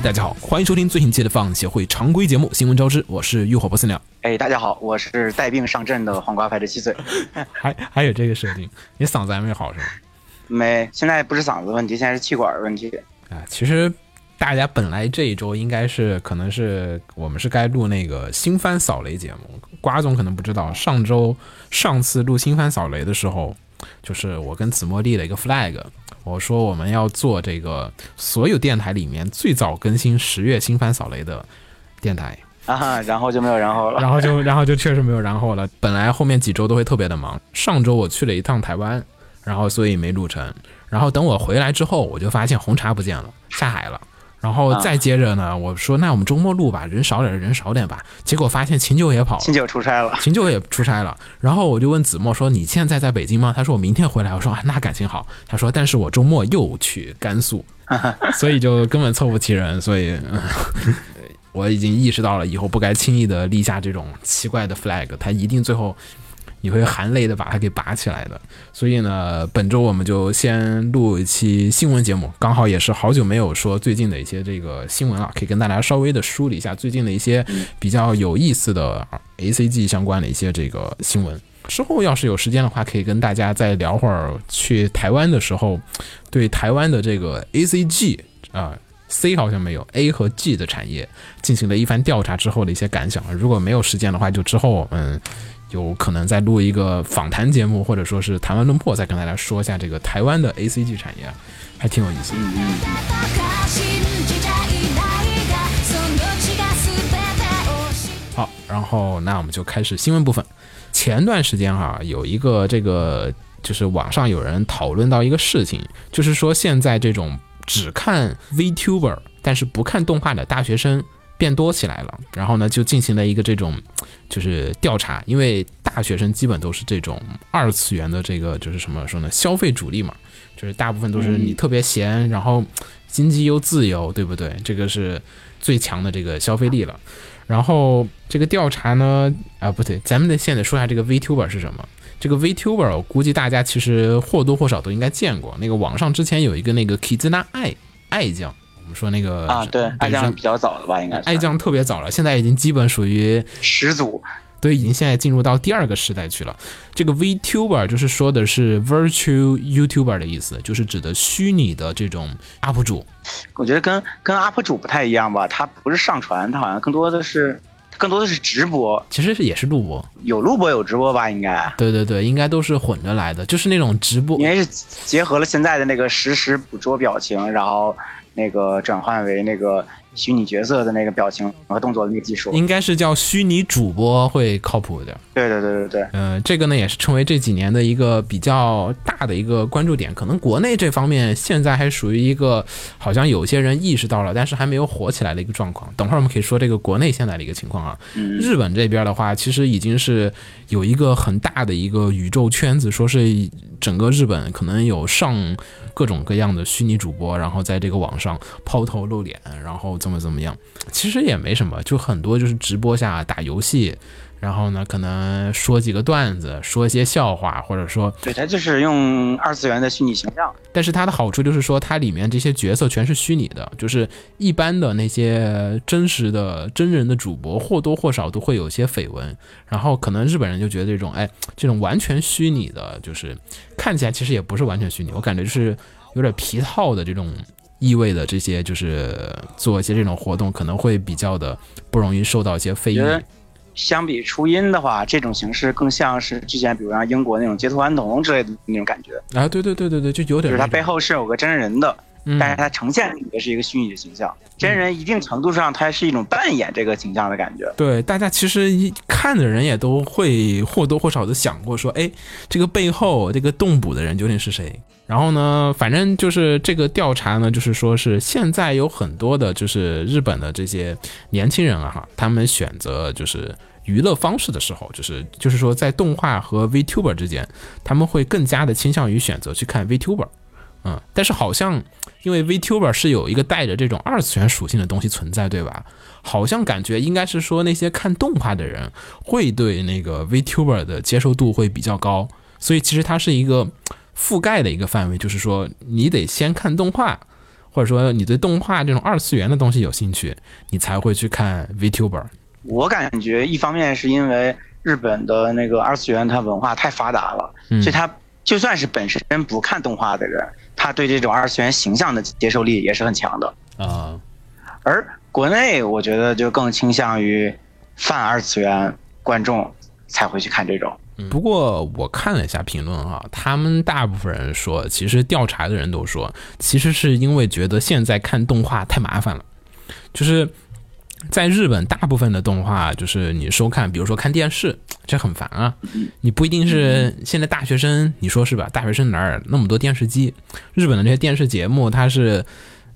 大家好，欢迎收听最新期的放协会常规节目《新闻招之》，我是浴火不死鸟。哎，大家好，我是带病上阵的黄瓜派的七岁。还还有这个设定，你嗓子还没好是吧？没，现在不是嗓子问题，现在是气管问题。啊，其实大家本来这一周应该是，可能是我们是该录那个新番扫雷节目。瓜总可能不知道，上周上次录新番扫雷的时候，就是我跟子墨立了一个 flag，我说我们要做这个所有电台里面最早更新十月新番扫雷的电台。啊，然后就没有然后了。然后就 然后就确实没有然后了。本来后面几周都会特别的忙，上周我去了一趟台湾，然后所以没录成。然后等我回来之后，我就发现红茶不见了，下海了。然后再接着呢，我说那我们周末录吧，人少点人少点吧。结果发现秦九也跑了，秦九出差了，秦九也出差了，然后我就问子墨说：“你现在在北京吗？”他说：“我明天回来。”我说：“啊，那感情好。”他说：“但是我周末又去甘肃，所以就根本凑不齐人，所以、嗯 我已经意识到了以后不该轻易的立下这种奇怪的 flag，他一定最后你会含泪的把它给拔起来的。所以呢，本周我们就先录一期新闻节目，刚好也是好久没有说最近的一些这个新闻了，可以跟大家稍微的梳理一下最近的一些比较有意思的 A C G 相关的一些这个新闻。之后要是有时间的话，可以跟大家再聊会儿去台湾的时候，对台湾的这个 A C G 啊、C 好像没有 A 和 G 的产业进行了一番调查之后的一些感想。如果没有时间的话，就之后我们有可能再录一个访谈节目，或者说是谈完论破，再跟大家说一下这个台湾的 A C G 产业，还挺有意思的。だか信じちゃいないがその血が全てを知って好，然后那我们就开始新闻部分。前段时间哈、有一个这个就是网上有人讨论到一个事情，就是说现在这种只看 VTuber 但是不看动画的大学生 变多起来了。然后呢，就进行了一个这种就是调查，因为大学生基本都是这种二次元的这个就是什么说呢，消费主力嘛，就是大部分都是你特别闲，然后经济又自由，对不对？这个是最强的这个消费力了。然后这个调查呢，啊不对，咱们得现在说一下这个 VTuber 是什么。这个 VTuber 我估计大家其实或多或少都应该见过。那个网上之前有一个那个 Kizna 爱爱酱，我们说那个啊，对，爱上酱比较早了吧，应该是爱酱特别早了，现在已经基本属于始祖。对，已经现在进入到第二个时代去了。这个 VTuber 就是说的是 Virtual YouTuber 的意思，就是指的虚拟的这种 UP 主。我觉得跟跟 UP 主不太一样吧，他不是上传，他好像更多的是更多的是直播，其实是也是录播，有录播有直播吧，应该。对对对，应该都是混着来的，就是那种直播应。该是结合了现在的那个实时捕捉表情，然后那个转换为那个虚拟角色的那个表情和动作的那个技术。应该是叫虚拟主播会靠谱一点。对对对对对，嗯，这个呢也是成为这几年的一个比较大的一个关注点。可能国内这方面现在还属于一个好像有些人意识到了，但是还没有火起来的一个状况。等会儿我们可以说这个国内现在的一个情况啊。嗯日本这边的话，其实已经是有一个很大的一个宇宙圈子，说是整个日本可能有上各种各样的虚拟主播，然后在这个网上抛头露脸，然后怎么怎么样。其实也没什么，就很多就是直播下打游戏。然后呢，可能说几个段子，说一些笑话，或者说，对，他就是用二次元的虚拟形象。但是它的好处就是说，它里面这些角色全是虚拟的，就是一般的那些真实的真人的主播或多或少都会有些绯闻，然后可能日本人就觉得这种，哎，这种完全虚拟的，就是看起来其实也不是完全虚拟，我感觉就是有点皮套的这种意味的这些，就是做一些这种活动可能会比较的不容易受到一些非议相比初音的话，这种形式更像是之前比如像英国那种街头安童之类的那种感觉，啊，对对对对对，就有点就是它背后是有个真人的，嗯但是它呈现的是一个虚拟的形象。真人一定程度上，它是一种扮演这个形象的感觉。对，大家其实一看的人也都会或多或少的想过说，哎，这个背后这个动捕的人究竟是谁？然后呢，反正就是这个调查呢，就是说是现在有很多的，就是日本的这些年轻人啊，哈，他们选择就是娱乐方式的时候，就是就是说在动画和 VTuber 之间，他们会更加的倾向于选择去看 VTuber。嗯，但是好像因为 VTuber 是有一个带着这种二次元属性的东西存在，对吧？好像感觉应该是说那些看动画的人会对那个 VTuber 的接受度会比较高，所以其实它是一个覆盖的一个范围，就是说你得先看动画，或者说你对动画这种二次元的东西有兴趣，你才会去看 VTuber。我感觉一方面是因为日本的那个二次元它文化太发达了，嗯所以它就算是本身不看动画的人，他对这种二次元形象的接受力也是很强的。啊、而国内我觉得就更倾向于泛二次元观众才会去看这种。不过我看了一下评论啊，他们大部分人说，其实调查的人都说，其实是因为觉得现在看动画太麻烦了，就是在日本大部分的动画，就是你收看，比如说看电视，这很烦啊。你不一定是现在大学生，你说是吧？大学生哪儿那么多电视机？日本的这些电视节目，它是。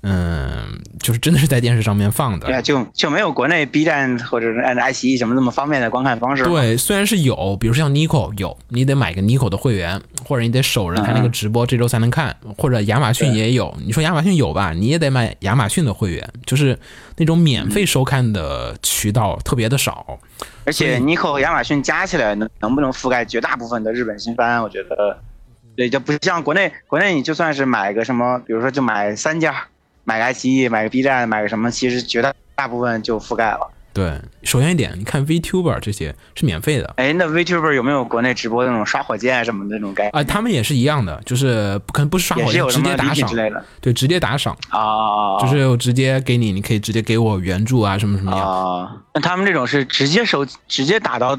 嗯，就是真的是在电视上面放的，对啊，就就没有国内 B 站或者是按爱奇艺什么那么方便的观看方式。，对，虽然是有，比如说像 Nico 有，你得买个 Nico 的会员，或者你得守着他那个直播，这周才能看，或者亚马逊也有。你说亚马逊有吧，你也得买亚马逊的会员，就是那种免费收看的渠道特别的少。而且 Nico 和亚马逊加起来能能不能覆盖绝大部分的日本新番？我觉得，对，就不像国内，国内你就算是买个什么，比如说就买三家，买个爱奇艺，买个 B 站，买个什么，其实绝大大部分就覆盖了。对，首先一点，你看 VTuber 这些是免费的。哎，那 VTuber 有没有国内直播那种刷火箭什么的那种概念？啊、他们也是一样的，就是不可能不是刷火箭，直接打赏之，类的对，直接打赏，啊？就是我直接给你，你可以直接给我援助啊，什么什么样，啊，那他们这种是直接收，直接打到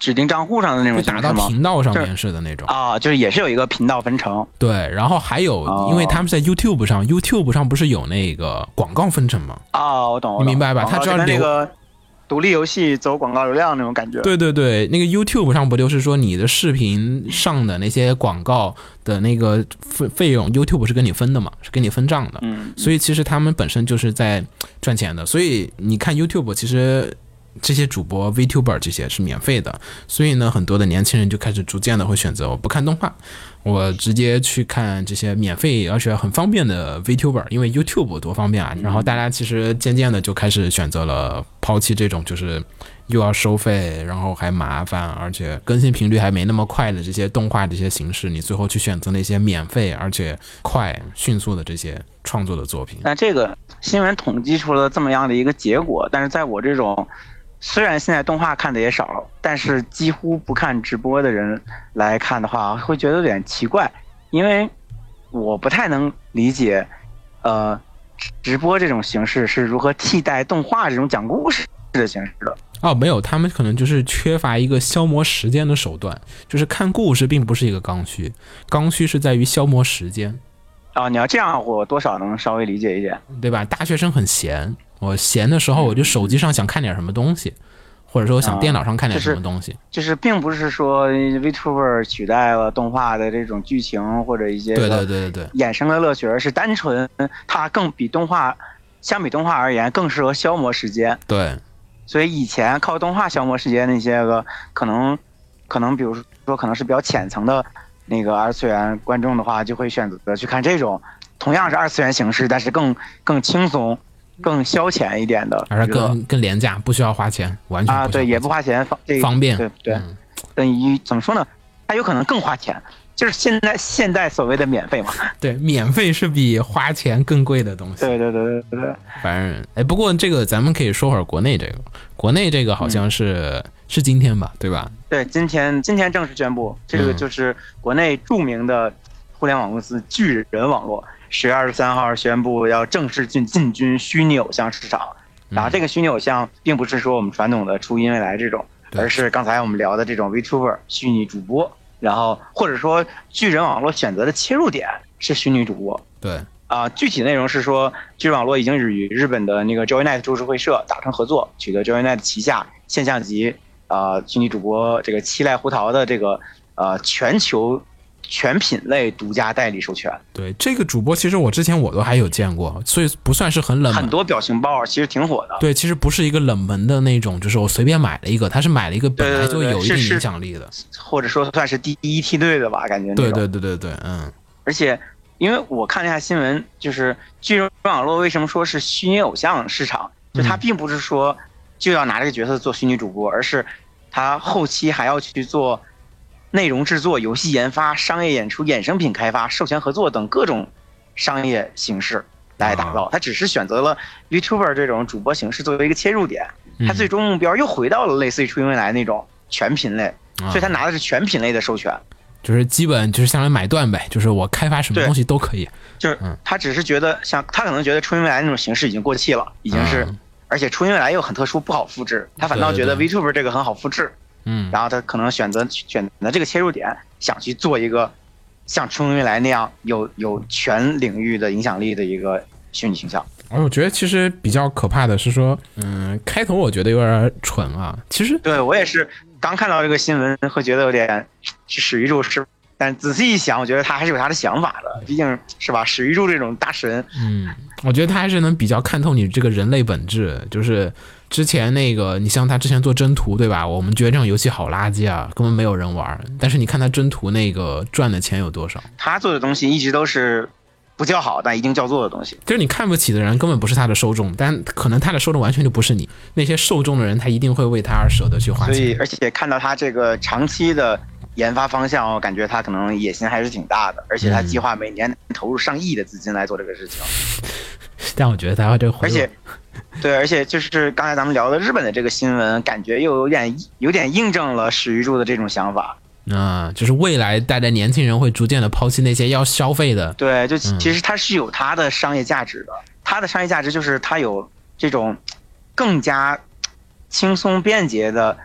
指定账户上的那种？打到频道上面似的那种。啊，就是也是有一个频道分成对，然后还有，哦因为他们在 YouTube 上，YouTube 上不是有那个广告分成吗？啊，我懂，我懂你明白吧他只要那个独立游戏走广告流量那种感觉。对对对，那个 YouTube 上不就是说你的视频上的那些广告的那个费费用，YouTube 是跟你分的嘛，是跟你分账的。嗯，所以其实他们本身就是在赚钱的。所以你看 YouTube，其实这些主播 VTuber 这些是免费的，所以呢，很多的年轻人就开始逐渐的会选择我不看动画，我直接去看这些免费而且很方便的 VTuber，因为 YouTube 多方便啊。然后大家其实渐渐的就开始选择了抛弃这种就是。又要收费，然后还麻烦，而且更新频率还没那么快的这些动画这些形式，你最后去选择那些免费而且快、迅速的这些创作的作品。那这个新闻统计出了这么样的一个结果，但是在我这种虽然现在动画看的也少，但是几乎不看直播的人来看的话，会觉得有点奇怪，因为我不太能理解，呃，直播这种形式是如何替代动画这种讲故事的形式的。哦，没有，他们可能就是缺乏一个消磨时间的手段，就是看故事并不是一个刚需，刚需是在于消磨时间，啊，你要这样，我多少能稍微理解一点。对吧？大学生很闲，我闲的时候我就手机上想看点什么东西，或者说我想电脑上看点什么东西。就是并不是说 VTuber 取代了动画的这种剧情或者一些对对对对对，衍生的乐趣，而是单纯它更比动画相比动画而言更适合消磨时间。对所以以前靠动画消磨时间那些个可能可能比如说可能是比较浅层的那个二次元观众的话，就会选择去看这种同样是二次元形式，但是更更轻松、更消遣一点的而且更更廉价，不需要花钱，完全啊，对，也不花钱，方方便对对。嗯等于怎么说呢？它有可能更花钱，就是现在现在所谓的免费嘛。对，免费是比花钱更贵的东西。对对对对对对。反正哎，不过这个咱们可以说会儿国内这个，国内这个好像是、是今天吧，对吧？对，今天今天正式宣布，这个嗯就是国内著名的互联网公司巨人网络，十月二十三号宣布要正式进进军虚拟偶像市场。然后这个虚拟偶像并不是说我们传统的初音未来这种，而是刚才我们聊的这种 VTuber 虚拟主播，然后或者说巨人网络选择的切入点是虚拟主播。对，啊、具体内容是说，巨人网络已经与日本的那个 JoyNet 株式会社达成合作，取得 JoyNet 旗下现象级呃虚拟主播这个七濑胡桃的这个呃全球全品类独家代理授权。对，这个主播其实我之前我都还有见过，所以不算是很冷门。很多表情包其实挺火的。对，其实不是一个冷门的那种，就是我随便买了一个，他是买了一个本来就有一定影响力的。或者说算是第一梯队的吧，感觉那对种。对对对对，嗯，而且，因为我看了一下新闻，就是巨人网络为什么说是虚拟偶像市场，就它嗯并不是说就要拿这个角色做虚拟主播，而是他后期还要去做内容制作、游戏研发、商业演出、衍生品开发、授权合作等各种商业形式来打造。他只是选择了 VTuber 这种主播形式作为一个切入点，它嗯最终目标又回到了类似于初音未来那种全品类，啊。所以他拿的是全品类的授权。就是基本就是相当于买断呗，就是我开发什么东西都可以。就是嗯。他只是觉得像他可能觉得初音未来那种形式已经过气了，已经是，嗯而且初音未来又很特殊，不好复制，他反倒觉得对 VTuber 这个很好复制，嗯，然后他可能选择选择这个切入点，想去做一个像初音未来那样有有全领域的影响力的一个虚拟形象。而我觉得其实比较可怕的是说，嗯，开头我觉得有点蠢啊。其实对我也是刚看到这个新闻，会觉得有点史玉柱是，但仔细一想，我觉得他还是有他的想法的，毕竟是吧，史玉柱这种大神，嗯，我觉得他还是能比较看透你这个人类本质。就是之前那个，你像他之前做征途，对吧？我们觉得这种游戏好垃圾啊，根本没有人玩。但是你看他征途那个赚的钱有多少？他做的东西一直都是不叫好，但一定叫做的东西。就是你看不起的人根本不是他的受众，但可能他的受众完全就不是你。那些受众的人，他一定会为他而舍得去花钱所以，钱。而且看到他这个长期的研发方向，我感觉他可能野心还是挺大的，而且他嗯计划每年投入上亿的资金来做这个事情。但我觉得他这个回而且，对，而且就是刚才咱们聊的日本的这个新闻，感觉又有点有点印证了史玉柱的这种想法。啊、就是未来大家年轻人会逐渐的抛弃那些要消费的，对，就嗯其实它是有它的商业价值的，它的商业价值就是它有这种更加轻松便捷的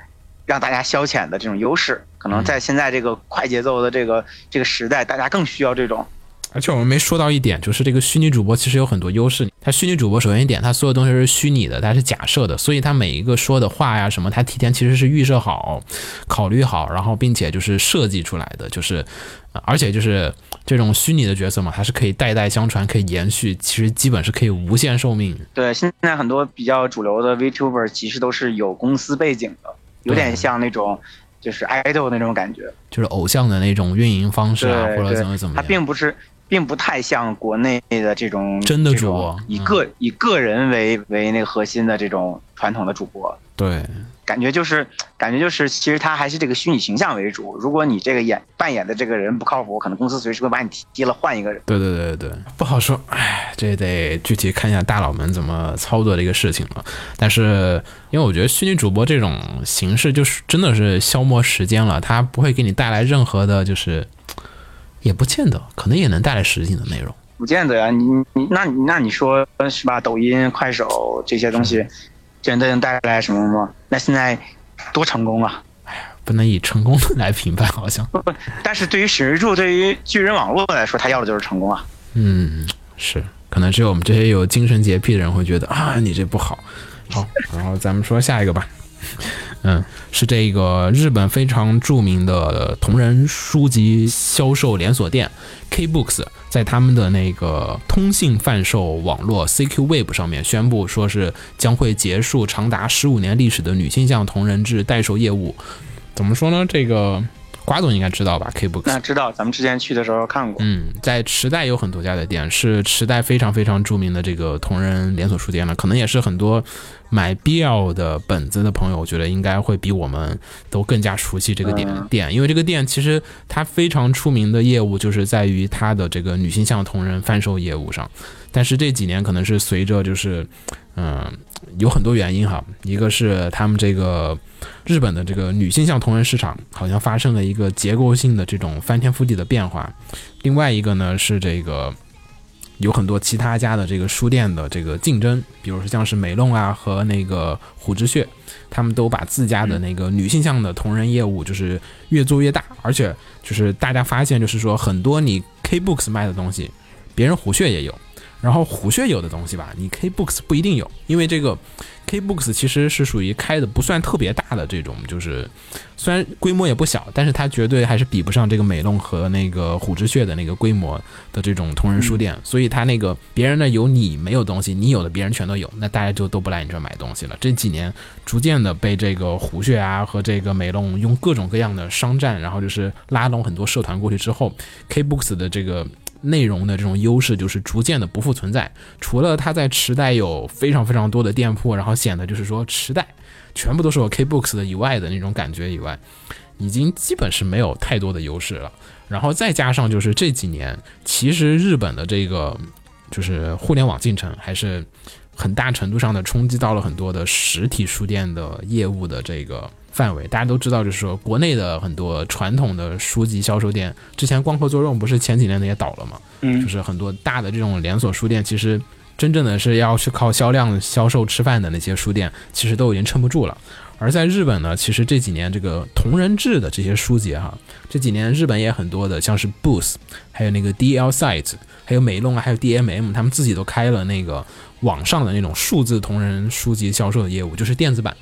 让大家消遣的这种优势。可能在现在这个快节奏的这个这个时代，大家更需要这种。而且我们没说到一点，就是这个虚拟主播其实有很多优势。它虚拟主播首先一点，它所有东西是虚拟的，它是假设的，所以它每一个说的话呀什么，它提前其实是预设好、考虑好，然后并且就是设计出来的，就是，呃而且就是这种虚拟的角色嘛，它是可以代代相传，可以延续，其实基本是可以无限寿命。对，现在很多比较主流的 VTuber 其实都是有公司背景的，有点像那种就是 idol 那种感觉。就是偶像的那种运营方式啊，或者怎么怎么样。并不是，并不太像国内的这种真的主播嗯以个、以个人为为那个核心的这种传统的主播，对，感觉就是感觉就是，其实他还是这个虚拟形象为主。如果你这个演扮演的这个人不靠谱，可能公司随时会把你踢了，换一个人。对对对对，不好说，哎，这得具体看一下大佬们怎么操作这个事情了。但是，因为我觉得虚拟主播这种形式就是真的是消磨时间了，它不会给你带来任何的，就是也不见得，可能也能带来实际的内容。不见得呀，你你那你那你说是吧？抖音、快手这些东西，真的能带来什么吗？那现在多成功啊！不能以成功 来评判，好像，但是对于史玉柱，对于巨人网络来说，他要的就是成功啊。嗯，是，可能只有我们这些有精神洁癖的人会觉得啊，你这不好。好，然后咱们说下一个吧。嗯，是这个日本非常著名的同人书籍销售连锁店 K Books，在他们的那个通信贩售网络 CQ Web 上面宣布，说是将会结束长达十五年历史的女性向同人志代售业务。怎么说呢？这个瓜总应该知道吧？K Books 那知道，咱们之前去的时候看过。嗯，在池袋有很多家的店，是池袋非常非常著名的这个同人连锁书店了，可能也是很多买 BL 的本子的朋友，我觉得应该会比我们都更加熟悉这个店嗯店，因为这个店其实它非常出名的业务就是在于它的这个女性向同人贩售业务上，但是这几年可能是随着就是嗯有很多原因哈，一个是他们这个日本的这个女性向同人市场好像发生了一个结构性的这种翻天覆地的变化，另外一个呢是这个有很多其他家的这个书店的这个竞争，比如说像是美弄啊和那个虎之穴，他们都把自家的那个女性向的同人业务就是越做越大，而且就是大家发现就是说很多你 K Books 卖的东西，别人虎穴也有。然后虎穴有的东西吧，你 K Books 不一定有，因为这个 K Books 其实是属于开的不算特别大的这种，就是虽然规模也不小，但是它绝对还是比不上这个美弄和那个虎之穴的那个规模的这种同人书店，所以它那个别人呢有你没有东西，你有的别人全都有，那大家就都不来你这儿买东西了。这几年逐渐的被这个虎穴啊和这个美弄用各种各样的商战，然后就是拉拢很多社团过去之后，K Books 的这个。内容的这种优势就是逐渐的不复存在。除了它在池袋有非常非常多的店铺，然后显得就是说池袋全部都是有 K Books 的以外的那种感觉以外，已经基本是没有太多的优势了。然后再加上就是这几年，其实日本的这个就是互联网进程还是很大程度上的冲击到了很多的实体书店的业务的这个。范围，大家都知道，就是说，国内的很多传统的书籍销售店，之前光合作用不是前几年的也倒了嘛？嗯就是很多大的这种连锁书店，其实真正的是要去靠销量销售吃饭的那些书店，其实都已经撑不住了。而在日本呢，其实这几年这个同人志的这些书籍哈，这几年日本也很多的，像是 Booth，还有那个 DL Site，还有美龙啊，还有 DMM，他们自己都开了那个网上的那种数字同人书籍销售的业务，就是电子版。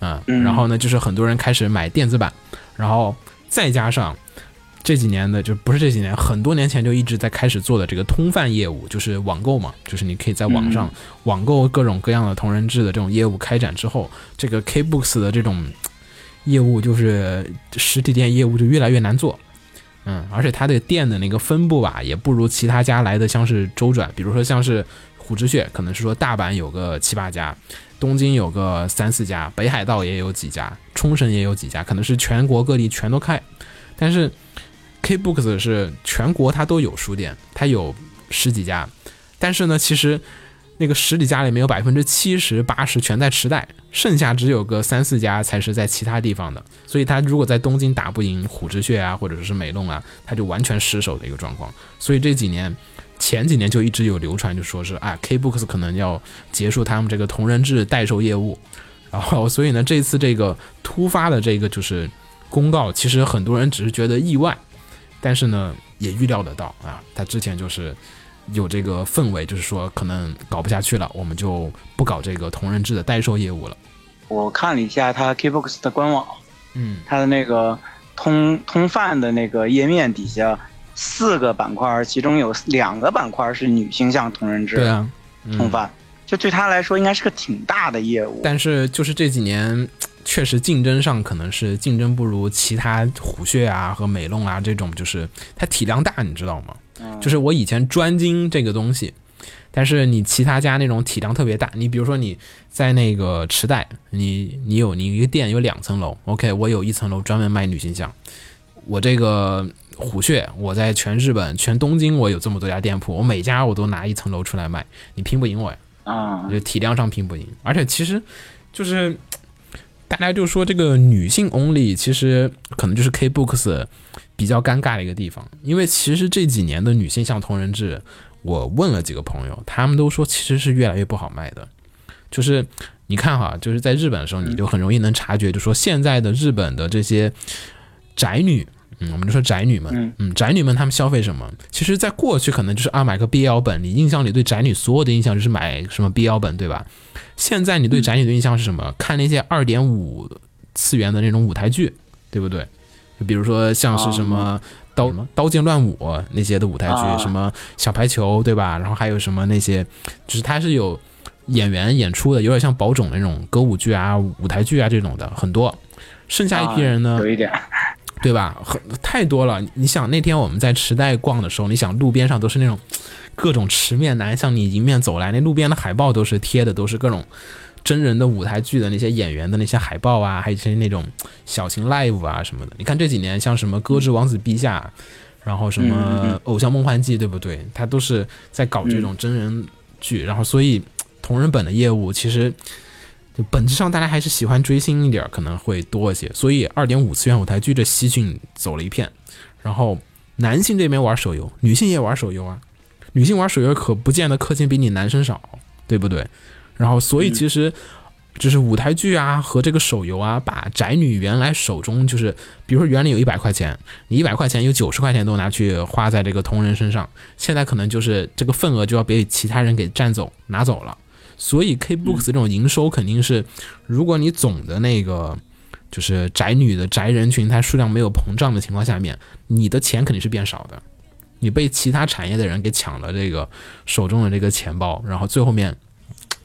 啊，嗯然后呢，就是很多人开始买电子版，然后再加上这几年的，就不是这几年，很多年前就一直在开始做的这个通贩业务，就是网购嘛，就是你可以在网上网购各种各样的同人志的这种业务开展之后，这个 K Books 的这种业务就是实体店业务就越来越难做。嗯，而且它的店的那个分布吧，也不如其他家来的像是周转，比如说像是虎之穴，可能是说大阪有个七八家，东京有个三四家，北海道也有几家，冲绳也有几家，可能是全国各地全都开。但是 K Books 是全国它都有书店，它有十几家，但是呢，其实那个十几家里面有百分之七十八十全在池袋，剩下只有个三四家才是在其他地方的。所以它如果在东京打不赢虎之穴啊，或者是美弄啊，它就完全失手的一个状况。所以这几年。前几年就一直有流传，就说是啊，K Books 可能要结束他们这个同人志代售业务，然后所以呢，这次这个突发的这个就是公告，其实很多人只是觉得意外，但是呢也预料得到啊，他之前就是有这个氛围，就是说可能搞不下去了，我们就不搞这个同人志的代售业务了。我看了一下他 Kbox 的官网，嗯，他的那个通通贩的那个页面底下四个板块，其中有两个板块是女性向同人志对啊，嗯通贩，就对他来说应该是个挺大的业务。但是就是这几年，确实竞争上可能是竞争不如其他虎穴啊和美弄啊这种，就是它体量大，你知道吗？嗯就是我以前专精这个东西，但是你其他家那种体量特别大，你比如说你在那个池袋，你你有你一个店有两层楼，OK，我有一层楼专门卖女性向，我这个虎穴，我在全日本全东京我有这么多家店铺，我每家我都拿一层楼出来卖，你拼不赢我呀。啊就体量上拼不赢，而且其实就是大家就说这个女性 only，其实可能就是 K Books 比较尴尬的一个地方，因为其实这几年的女性向同人志，我问了几个朋友，他们都说其实是越来越不好卖的，就是。你看哈，就是在日本的时候，你就很容易能察觉，就说现在的日本的这些宅女，嗯，我们就说宅女们，嗯嗯，宅女们她们消费什么？其实，在过去可能就是啊买个 BL 本，你印象里对宅女所有的印象就是买什么 BL 本，对吧？现在你对宅女的印象是什么？看那些二点五次元的那种舞台剧，对不对？就比如说像是什么刀、刀剑乱舞那些的舞台剧，啊什么小排球，对吧？然后还有什么那些，就是它是有演员演出的，有点像宝冢那种歌舞剧啊、舞台剧啊这种的很多。剩下一批人呢，有一点，对吧？很太多了。你想那天我们在池袋逛的时候，你想路边上都是那种各种池面男向你迎面走来，那路边的海报都是贴的都是各种真人的舞台剧的那些演员的那些海报啊，还有一些那种小型 live 啊什么的。你看这几年像什么《歌之王子陛下》，然后什么嗯《偶像梦幻祭》，对不对？他都是在搞这种真人剧，然后所以同人本的业务其实。本质上，大家还是喜欢追星一点，可能会多一些。所以，二点五次元舞台剧这西训走了一片。然后，男性这边玩手游，女性也玩手游啊。女性玩手游可不见得氪金比你男生少，对不对？然后所以其实就是舞台剧啊和这个手游啊，把宅女原来手中就是，比如说原来有一百块钱，你一百块钱有九十块钱都拿去花在这个同人身上，现在可能就是这个份额就要被其他人给占走拿走了。所以 K-Books 这种营收肯定是，如果你总的那个就是宅女的宅人群它数量没有膨胀的情况下面，你的钱肯定是变少的。你被其他产业的人给抢了这个手中的这个钱包，然后最后面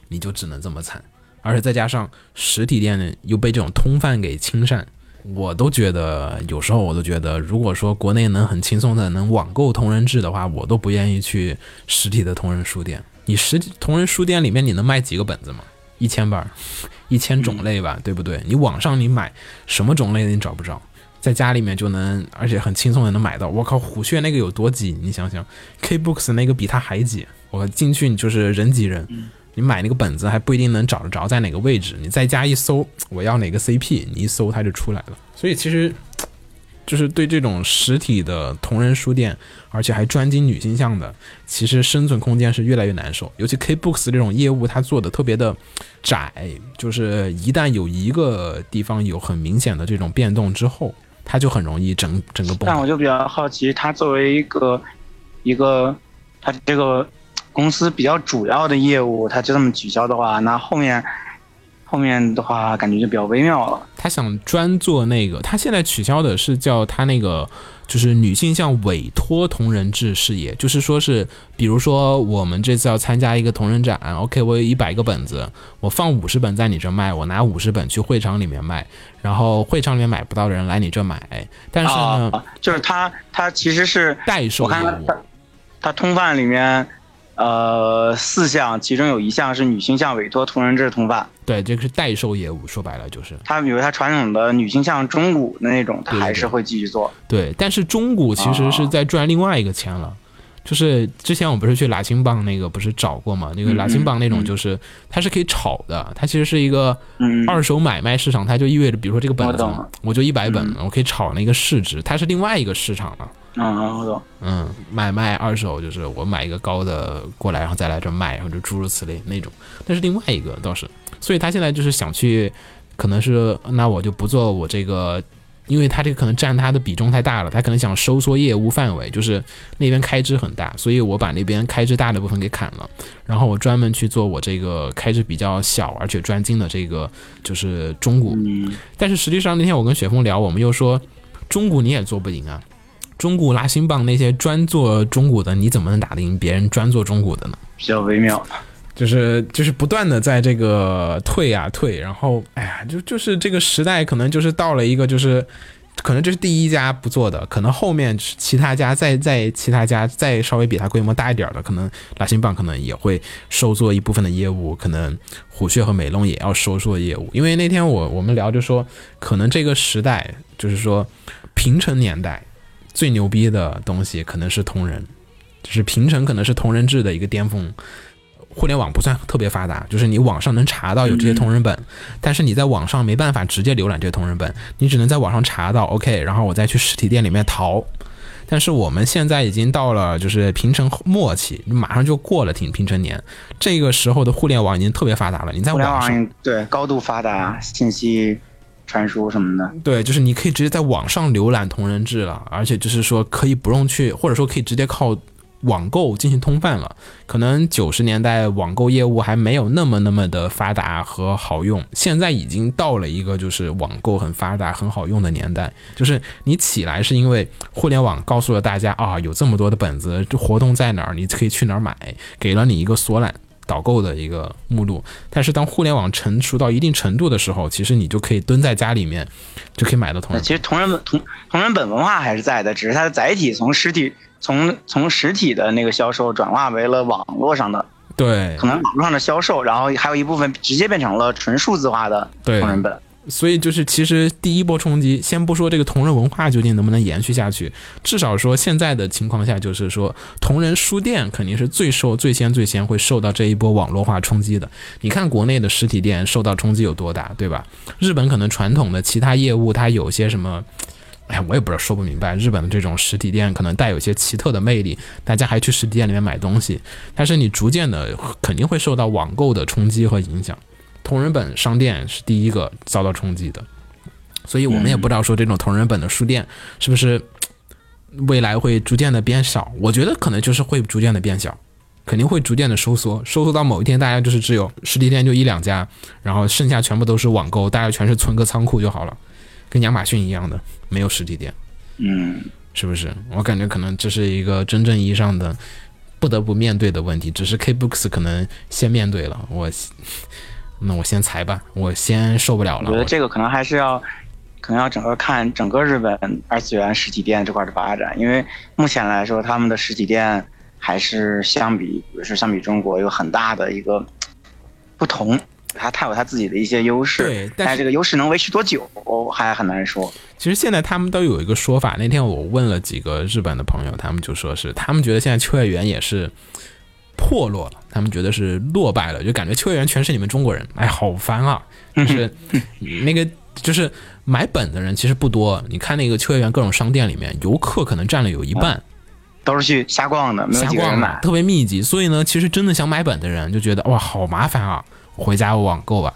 你就只能这么惨，而且再加上实体店呢又被这种通贩给侵占，我都觉得有时候我都觉得，如果说国内能很轻松的能网购同人志的话，我都不愿意去实体的同人书店。你实体同人书店里面你能卖几个本子吗？一千本儿，一千种类吧，对不对？你网上你买什么种类的你找不着，在家里面就能，而且很轻松的能买到。我靠，虎穴那个有多挤？你想想，K-Books 那个比它还挤。我进去你就是人挤人，你买那个本子还不一定能找得着在哪个位置。你在家一搜，我要哪个 CP，你一搜它就出来了。所以其实就是对这种实体的同人书店，而且还专精女性向的，其实生存空间是越来越难受。尤其 K-Books 这种业务，它做的特别的窄，就是一旦有一个地方有很明显的这种变动之后，它就很容易整整个崩但我。就比较好奇，它作为一个一个它这个公司比较主要的业务，它就这么取消的话，那后面后面的话感觉就比较微妙了。他想专做那个，他现在取消的是叫他那个，就是女性向委托同人志事业，就是说是，比如说我们这次要参加一个同人展，OK，我有一百个本子，我放五十本在你这卖，我拿五十本去会场里面卖，然后会场里面买不到的人来你这买，但是呢，啊，就是他他其实是代售业务我看它，它通贩里面，呃，四项，其中有一项是女性向委托同人志通贩。对，这个是代售业务，说白了就是它比如它传统的女性向中古的那种，它还是会继续做。对，但是中古其实是在赚另外一个钱了。就是之前我不是去拉青棒那个不是找过嘛？那个嗯拉青棒那种嗯就是它是可以炒的，它其实是一个嗯，二手买卖市场，它就意味着，比如说这个本子我就一百本，我可以炒那个市值，它是另外一个市场了。嗯，买卖二手就是我买一个高的过来，然后再来这卖，然后就诸如此类那种。那是另外一个倒是，所以他现在就是想去，可能是那我就不做我这个，因为他这个可能占他的比重太大了，他可能想收缩业务范围，就是那边开支很大，所以我把那边开支大的部分给砍了，然后我专门去做我这个开支比较小而且专精的这个就是中古。但是实际上那天我跟雪峰聊，我们又说中古你也做不赢啊。中古拉新棒那些专做中古的，你怎么能打得赢别人专做中古的呢？比较微妙。就是就是不断的在这个退啊退，然后哎呀，就就是这个时代可能就是到了一个就是。可能这是第一家不做的，可能后面其他家再再其他家再稍微比它规模大一点的，可能拉新棒可能也会收做一部分的业务，可能虎穴和美龙也要收做业务。因为那天我我们聊就说，可能这个时代就是说平成年代最牛逼的东西可能是同人，就是平成可能是同人志的一个巅峰。互联网不算特别发达，就是你网上能查到有这些同人本，但是你在网上没办法直接浏览这些同人本，你只能在网上查到 OK，然后我再去实体店里面淘。但是我们现在已经到了就是平成末期，马上就过了挺平成年，这个时候的互联网已经特别发达了，你在网上对高度发达，信息传输什么的。对，就是你可以直接在网上浏览同人志了，而且就是说可以不用去，或者说可以直接靠网购进行通贩了。可能九十年代网购业务还没有那么那么的发达和好用，现在已经到了一个就是网购很发达、很好用的年代。就是你起来是因为互联网告诉了大家啊，有这么多的本子，这活动在哪儿，你可以去哪儿买，给了你一个索览。导购的一个目录，但是当互联网成熟到一定程度的时候，其实你就可以蹲在家里面，就可以买到同人那其实同人本同同人本文化还是在的，只是它的载体从实体从从实体的那个销售转化为了网络上的，对。可能网络上的销售，然后还有一部分直接变成了纯数字化的对。同人本。所以就是其实第一波冲击，先不说这个同人文化究竟能不能延续下去，至少说现在的情况下，就是说同人书店肯定是最受最先最先会受到这一波网络化冲击的。你看国内的实体店受到冲击有多大，对吧？日本可能传统的其他业务它有些什么。哎呀，我也不知道说不明白。日本的这种实体店可能带有些奇特的魅力，大家还去实体店里面买东西，但是你逐渐的肯定会受到网购的冲击和影响。同人本商店是第一个遭到冲击的，所以我们也不知道说这种同人本的书店是不是未来会逐渐的变少。我觉得可能就是会逐渐的变小，肯定会逐渐的收缩，收缩到某一天，大家就是只有实体店就一两家，然后剩下全部都是网购，大家全是存个仓库就好了，跟亚马逊一样的，没有实体店。嗯，是不是？我感觉可能这是一个真正意义上的不得不面对的问题，只是 K-Books 可能先面对了。我，那我先裁吧，我先受不了了。我觉得这个可能还是要，可能要整个看整个日本二次元实体店这块的发展，因为目前来说，他们的实体店还是相比，比如说相比中国有很大的一个不同。它它有它自己的一些优势，对但是这个优势能维持多久还很难说。其实现在他们都有一个说法，那天我问了几个日本的朋友，他们就说是他们觉得现在秋叶原也是破落了，他们觉得是落败了，就感觉秋叶原全是你们中国人，哎，好烦啊！就是那个就是买本的人其实不多，你看那个秋叶原各种商店里面，游客可能占了有一半。都是去瞎逛的，没有瞎几个人买。特别密集，所以呢，其实真的想买本的人就觉得哇，好麻烦啊，回家我网购吧。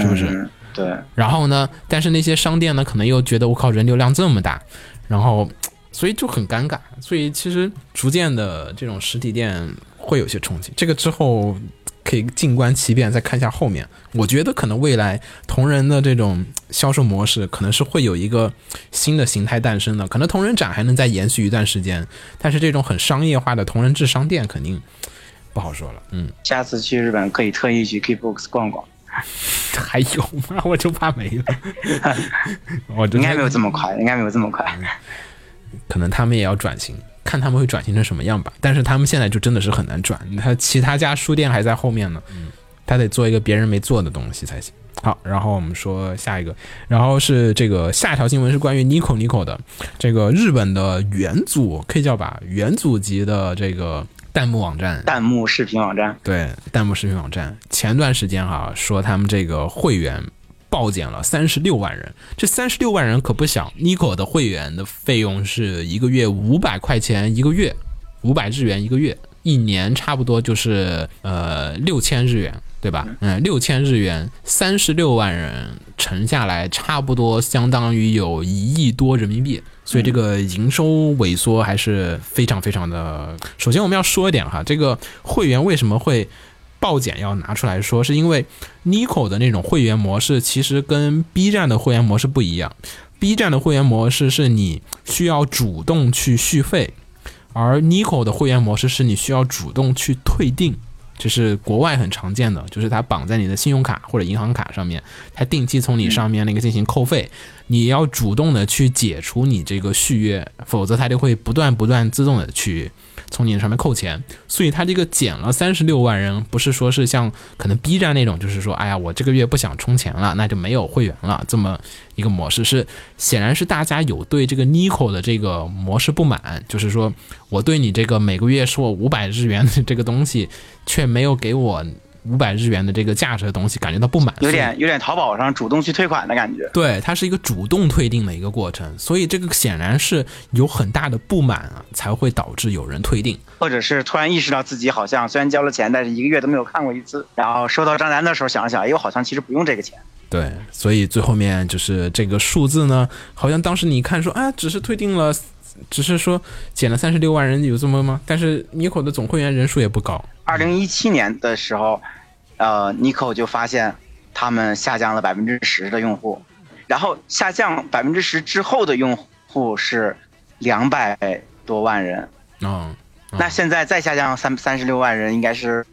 是不是嗯？对，然后呢，但是那些商店呢，可能又觉得我靠，人流量这么大，然后所以就很尴尬。所以其实逐渐的这种实体店会有些冲击。这个之后可以静观其变，再看一下后面。我觉得可能未来同人的这种销售模式，可能是会有一个新的形态诞生的。可能同人展还能再延续一段时间，但是这种很商业化的同人制商店肯定不好说了。嗯，下次去日本可以特意去 Keybooks 逛逛，还有吗？我就怕没了。我应该没有这么快，应该没有这么快。可能他们也要转型，看他们会转型成什么样吧。但是他们现在就真的是很难转，他其他家书店还在后面呢，他得做一个别人没做的东西才行。好，然后我们说下一个，然后是这个下一条新闻是关于 Nico Nico 的。这个日本的元祖，可以叫吧，元祖级的这个弹幕网站，弹幕视频网站，对，弹幕视频网站，前段时间哈说他们这个会员暴减了三十六万人，这三十六万人可不小。Nico 的会员的费用是一个月五百块钱一个月，五百日元一个月，一年差不多就是呃六千日元，对吧？嗯，六千日元，三十六万人乘下来，差不多相当于有一亿多人民币。所以这个营收萎缩还是非常非常的。首先我们要说一点哈，这个会员为什么会暴减要拿出来说，是因为 Nico 的那种会员模式其实跟 B 站的会员模式不一样。B 站的会员模式是你需要主动去续费，而 Nico 的会员模式是你需要主动去退订。这是国外很常见的，就是它绑在你的信用卡或者银行卡上面，它定期从你上面那个进行扣费，你要主动的去解除你这个续约，否则它就会不断不断自动的去从你上面扣钱。所以他这个减了三十六万人，不是说是像可能 B 站那种，就是说，哎呀，我这个月不想充钱了，那就没有会员了这么一个模式，是显然是大家有对这个 Nico 的这个模式不满，就是说我对你这个每个月收我五百日元的这个东西，却没有给我五百日元的这个价值的东西感觉到不满，有点有点淘宝上主动去退款的感觉。对，它是一个主动退订的一个过程，所以这个显然是有很大的不满啊，才会导致有人退订。或者是突然意识到自己好像虽然交了钱，但是一个月都没有看过一次，然后收到账单的时候想想，哎，我好像其实不用这个钱。对，所以最后面就是这个数字呢，好像当时你看说啊，只是退订了，只是说减了三十六万人，有这么吗？但是 Nico 的总会员人数也不高，二零一七年的时候，呃，Nico 就发现他们下降了百分之十的用户，然后下降百分之十之后的用户是两百多万人，嗯，那现在再下降三三十六万人，应该是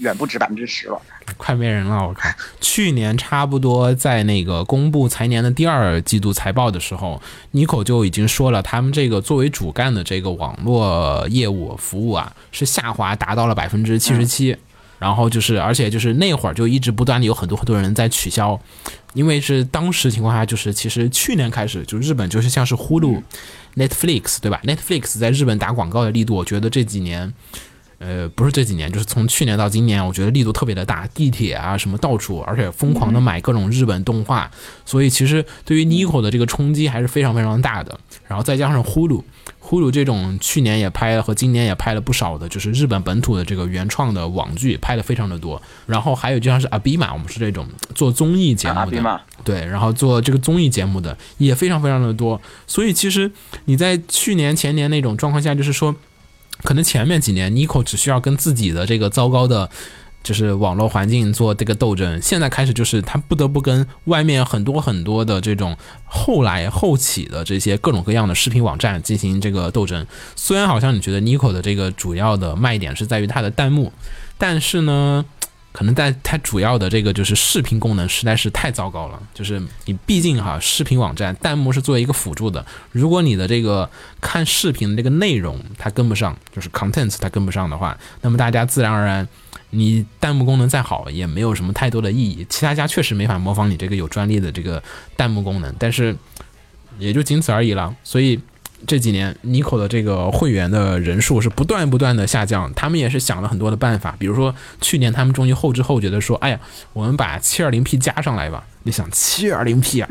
远不止百分之十了。快没人了，我靠！去年差不多在那个公布财年的第二季度财报的时候，Nico 就已经说了，他们这个作为主干的这个网络业务服务啊，是下滑达到了百分之七十七。然后就是，而且就是那会儿就一直不断的有很多很多人在取消，因为是当时情况下，就是其实去年开始，就日本就是像是呼噜、Netflix 对吧？Netflix 在日本打广告的力度，我觉得这几年呃，不是这几年，就是从去年到今年，我觉得力度特别的大，地铁啊什么到处，而且疯狂的买各种日本动画，所以其实对于 Nico 的这个冲击还是非常非常大的。然后再加上呼噜，呼噜这种去年也拍了和今年也拍了不少的，就是日本本土的这个原创的网剧，拍的非常的多。然后还有就像是阿比玛，我们是这种做综艺节目的，对，然后做这个综艺节目的也非常非常的多。所以其实你在去年前年那种状况下，就是说。可能前面几年 Nico 只需要跟自己的这个糟糕的，就是网络环境做这个斗争，现在开始就是他不得不跟外面很多很多的这种后来后起的这些各种各样的视频网站进行这个斗争。虽然好像你觉得 Nico 的这个主要的卖点是在于它的弹幕，但是呢。可能在它主要的这个就是视频功能实在是太糟糕了，就是你毕竟哈视频网站弹幕是作为一个辅助的，如果你的这个看视频的这个内容它跟不上，就是 contents 它跟不上的话，那么大家自然而然你弹幕功能再好也没有什么太多的意义。其他家确实没法模仿你这个有专利的这个弹幕功能，但是也就仅此而已了。所以。这几年，Nico 的这个会员的人数是不断不断的下降，他们也是想了很多的办法，比如说去年他们终于后知后觉的说，哎呀，我们把 720P 加上来吧。你想 720P 啊，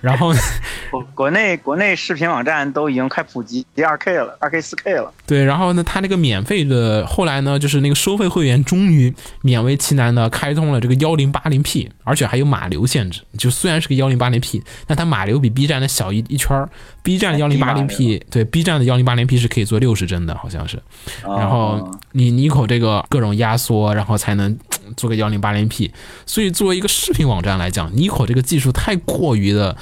然后 国国内国内视频网站都已经快普及二 K 了，二 K 四 K 了。对，然后呢，他那个免费的，后来呢，就是那个收费会员终于勉为其难的开通了这个幺零八零 P，而且还有码流限制。就虽然是个幺零八零 P，但它码流比 B 站的小一一圈儿。B 站的 1080P，对 B 站的幺零八零 P 是可以做六十帧的，好像是。然后你 Nico 这个各种压缩，然后才能做个幺零八零 P。所以作为一个视频网站来讲，Nico 这个技术太过于的，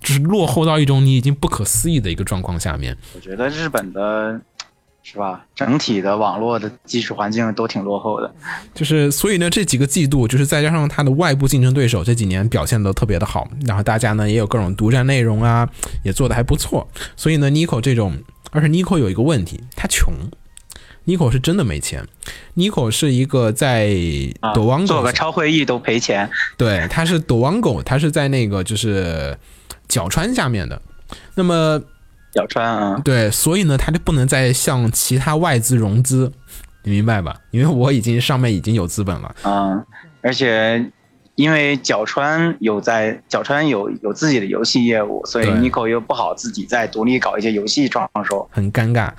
就是落后到一种你已经不可思议的一个状况下面。我觉得日本的，是吧？整体的网络的技术环境都挺落后的。就是所以呢，这几个季度，就是再加上它的外部竞争对手这几年表现的特别的好，然后大家呢也有各种独占内容啊，也做的还不错。所以呢，Nico 这种，而且 Nico 有一个问题，他穷。Nico 是真的没钱，Nico 是一个在啊抖王狗做个超会议都赔钱。对，他是抖王狗，他是在那个就是角川下面的。那么角川啊，对，所以呢，他就不能再向其他外资融资，你明白吧？因为我已经上面已经有资本了。嗯，而且因为角川有在角川有有自己的游戏业务，所以 Nico 又不好自己再独立搞一些游戏创收。很尴尬。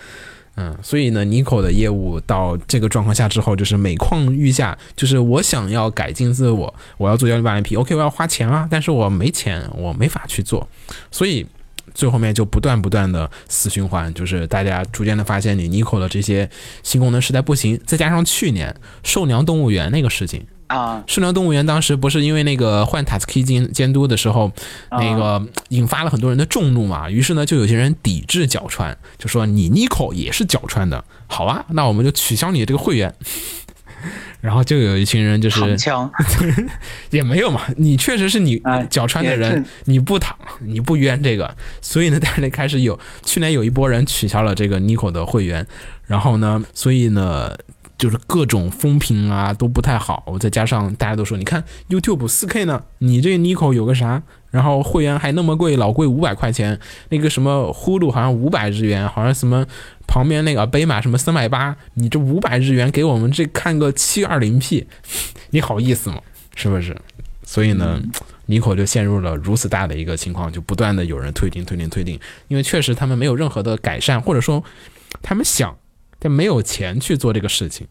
嗯，所以呢，Nico 的业务到这个状况下之后，就是每况愈下。就是我想要改进自我，我要做幺零八零 P，OK，、我要花钱啊，但是我没钱，我没法去做，所以最后面就不断不断的死循环，就是大家逐渐的发现你 Nico 的这些新功能实在不行，再加上去年兽娘动物园那个事情，啊，兽娘动物园当时不是因为那个换塔斯基监监督的时候，那个引发了很多人的众怒嘛，于是呢，就有些人抵制角川，就说你 Nico 也是角川的，好啊，那我们就取消你这个会员。然后就有一群人就是枪，也没有嘛，你确实是你哎角川的人，你不躺，你不冤这个，所以呢，但是开始有去年有一波人取消了这个 Nico 的会员，然后呢，所以呢，就是各种风评啊都不太好，再加上大家都说，你看 YouTube 四 K 呢，你这 Nico 有个啥？然后会员还那么贵，老贵五百块钱，那个什么呼噜好像五百日元，好像什么旁边那个北马什么三百八，你这五百日元给我们这看个七二零 P，你好意思吗？是不是？所以呢，尼可就陷入了如此大的一个情况，就不断的有人退订、退订、退订，因为确实他们没有任何的改善，或者说他们想，但没有钱去做这个事情，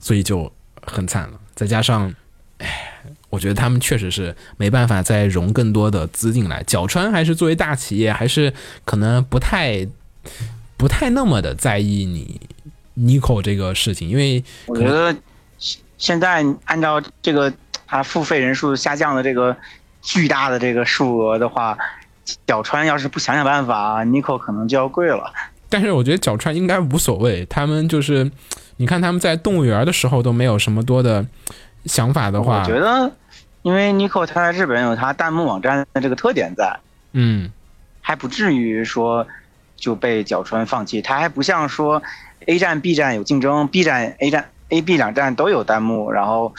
所以就很惨了。再加上，唉，我觉得他们确实是没办法再融更多的资进来。角川还是作为大企业，还是可能不太不太那么的在意你 Nico 这个事情，因为我觉得现现在按照这个它付费人数下降的这个巨大的这个数额的话，角川要是不想想办法，Nico 可能就要跪了。但是我觉得角川应该无所谓，他们就是你看他们在动物园的时候都没有什么多的想法的话，我觉得，因为 Nico 他在日本有他弹幕网站的这个特点在，嗯，还不至于说就被角川放弃。他还不像说 A 站、B 站有竞争，B 站、A 站、A、B 两站都有弹幕，然后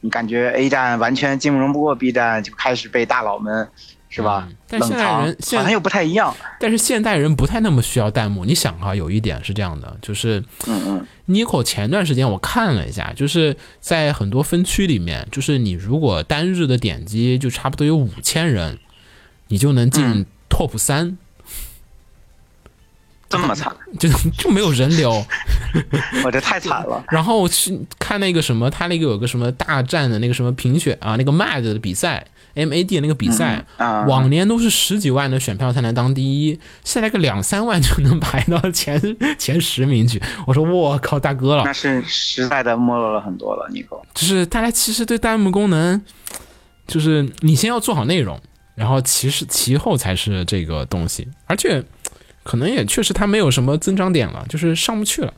你感觉 A 站完全竞争不过 B 站，就开始被大佬们是吧？嗯但冷现代人现好像又不太一样。但是现代人不太那么需要弹幕。你想哈，有一点是这样的，就是嗯嗯，Nico 前段时间我看了一下，就是在很多分区里面，就是你如果单日的点击就差不多有五千人，你就能进嗯 Top 三、这么惨，就就没有人流。我这太惨了。然后去看那个什么，他那个有个什么大战的那个什么评选啊，那个 MAD 的比赛，MAD 的那个比赛，往年都是十几万的选票才能当第一，现在个两三万就能排到前 前十名去。我说我靠，大哥了那！是实在的没落了很多了，尼克。就是大家其实对弹幕功能，就是你先要做好内容，然后其实其后才是这个东西，而且可能也确实它没有什么增长点了，就是上不去了。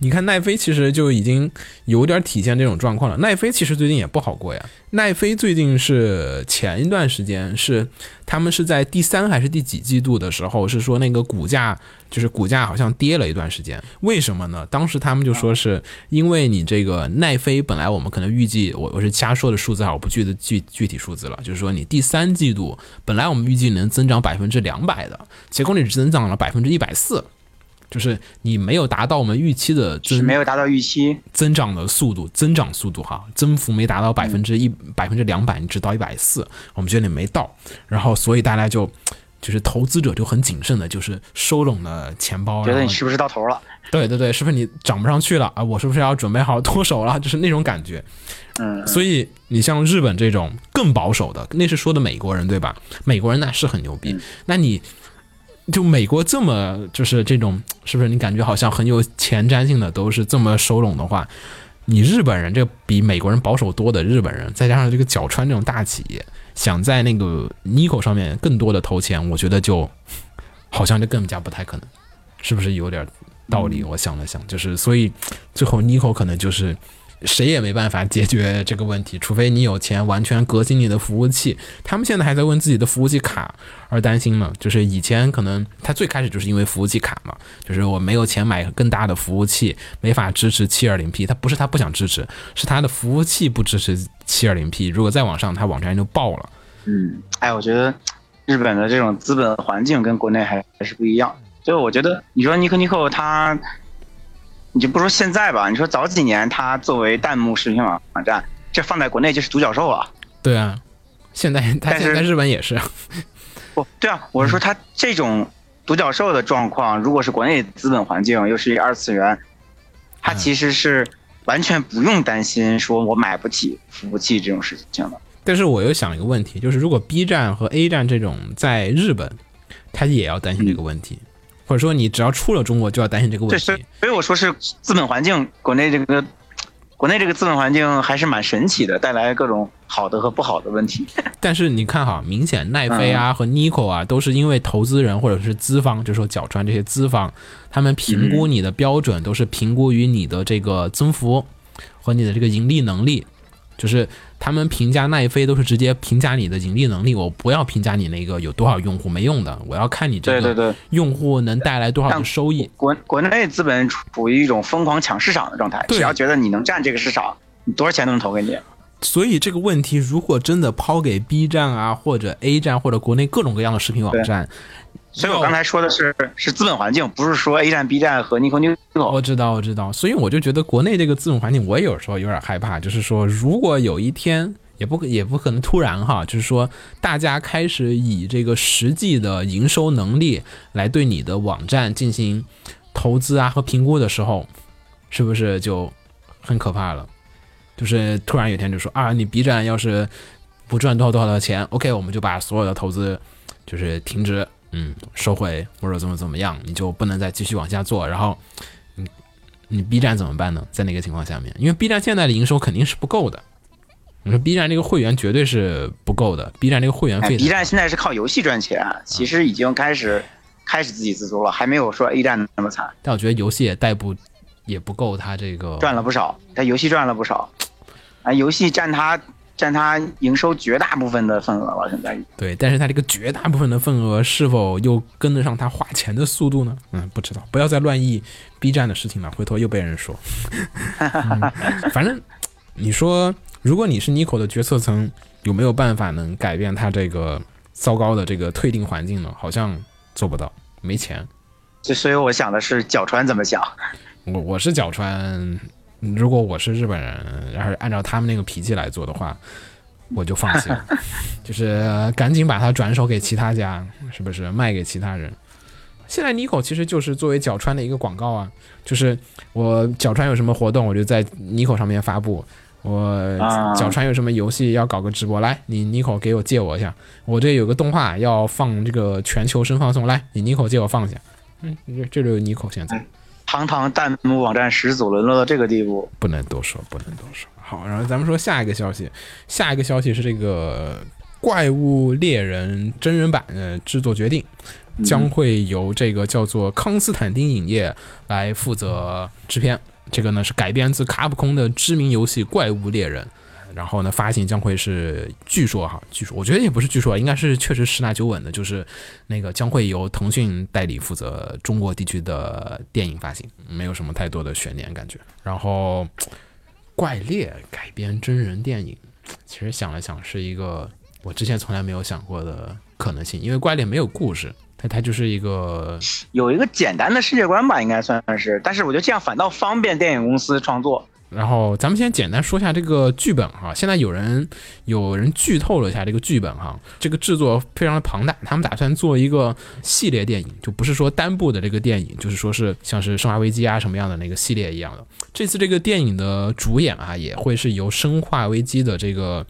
你看奈飞其实就已经有点体现这种状况了。奈飞其实最近也不好过呀。奈飞最近是前一段时间是他们是在第三还是第几季度的时候，是说那个股价就是股价好像跌了一段时间。为什么呢？当时他们就说是因为你这个奈飞本来我们可能预计我我是瞎说的数字啊，我不记得具具体数字了，就是说你第三季度本来我们预计能增长百分之两百的，结果你只增长了百分之一百四。就是你没有达到我们预期的增是没有达到预期，增长的速度，增长速度哈，增幅没达到百分之一百分之两百，你只到一百四，我们觉得你没到，然后所以大家就就是投资者就很谨慎的，就是收拢了钱包，觉得你是不是到头了？对对对，是不是你涨不上去了啊？我是不是要准备好脱手了？就是那种感觉。嗯，所以你像日本这种更保守的，那是说的美国人对吧？美国人那是很牛逼，那你就美国这么就是这种，是不是你感觉好像很有前瞻性的都是这么收拢的话，你日本人这比美国人保守多的日本人，再加上这个角川这种大企业，想在那个 Nico 上面更多的投钱，我觉得就好像就更加不太可能，是不是有点道理？我想了想，就是所以最后 Nico 可能就是。谁也没办法解决这个问题，除非你有钱完全革新你的服务器。他们现在还在问自己的服务器卡而担心呢。就是以前可能他最开始就是因为服务器卡嘛，就是我没有钱买更大的服务器，没法支持 720P。他不是他不想支持，是他的服务器不支持 720P。如果再往上，他网站就爆了。嗯，哎，我觉得日本的这种资本环境跟国内还还是不一样。就我觉得，你说尼克尼克他，你就不说现在吧，你说早几年它作为弹幕视频网站，这放在国内就是独角兽了。对啊，现在他但是现在日本也是。不对啊，我是说他这种独角兽的状况，如果是国内资本环境，又是一个二次元，他其实是完全不用担心说我买不起服务器这种事情的。但是我又想一个问题，就是如果 B 站和 A 站这种在日本，他也要担心这个问题，或者说你只要出了中国就要担心这个问题。所以我说是资本环境，国内这个国内这个资本环境还是蛮神奇的，带来各种好的和不好的问题。但是你看哈，明显奈飞啊和 Nico 啊都是因为投资人或者是资方，就是说角川这些资方，他们评估你的标准都是评估于你的这个增幅和你的这个盈利能力，就是他们评价奈飞都是直接评价你的盈利能力，我不要评价你那个有多少用户没用的，我要看你这个，用户能带来多少的收益。国国内资本处于一种疯狂抢市场的状态，只要觉得你能占这个市场，你多少钱都能投给你。所以这个问题如果真的抛给 B 站啊或者 A 站或者国内各种各样的视频网站，所以我刚才说的是是资本环境，不是说 A 站、B 站和 Nico Nico。我知道，我知道，所以我就觉得国内这个资本环境，我有时候有点害怕，就是说，如果有一天，也不也不可能突然哈，就是说，大家开始以这个实际的营收能力来对你的网站进行投资啊和评估的时候，是不是就很可怕了？就是突然有一天就说啊，你 B 站要是不赚多少多少的钱，OK，我们就把所有的投资就是停止，嗯，收回或者怎么怎么样，你就不能再继续往下做，然后。你你 B 站怎么办呢？在那个情况下面，因为 B 站现在的营收肯定是不够的。你说 B 站这个会员绝对是不够的，B 站这个会员哎费，B 站现在是靠游戏赚钱，其实已经开始开始自给自足了，还没有说 A 站那么惨，但我觉得游戏也带不也不够它这个赚了不少。它游戏赚了不少，啊，游戏占它占它营收绝大部分的份额了，现在。对，但是它这个绝大部分的份额是否又跟得上它花钱的速度呢？嗯，不知道，不要再乱议 B 站的事情了，回头又被人说。嗯、反正你说，如果你是 Nico 的决策层，有没有办法能改变它这个糟糕的这个退订环境呢，好像做不到，没钱。就所以我想的是角川怎么想？我我是角川，如果我是日本人，然后按照他们那个脾气来做的话，我就放弃了，就是赶紧把它转手给其他家，是不是卖给其他人？现在 Nico 其实就是作为角川的一个广告啊，就是我角川有什么活动，我就在 Nico 上面发布。我啊角川有什么游戏要搞个直播，来你 Nico 给我借我一下。我这有个动画要放这个全球声放送，来你 Nico 借我放一下。嗯，这这就是 Nico 现在。堂堂弹幕网站始祖沦落到这个地步，不能多说，不能多说。好，然后咱们说下一个消息，下一个消息是这个《怪物猎人》真人版的制作决定，将会由这个叫做康斯坦丁影业来负责制片。这个呢是改编自卡普空的知名游戏《怪物猎人》。然后呢，发行将会是，据说哈，据说，我觉得也不是据说，应该是确实十拿九稳的，就是那个将会由腾讯代理负责中国地区的电影发行，没有什么太多的悬念感觉。然后，怪猎改编真人电影，其实想了想，是一个我之前从来没有想过的可能性，因为怪猎没有故事，它它就是一个有一个简单的世界观吧，应该算是。但是我觉得这样反倒方便电影公司创作。然后咱们先简单说下这个剧本哈，现在有人有人剧透了一下这个剧本哈，这个制作非常的庞大，他们打算做一个系列电影，就不是说单部的这个电影，就是说是像是《生化危机》啊什么样的那个系列一样的。这次这个电影的主演啊，也会是由《生化危机》的这个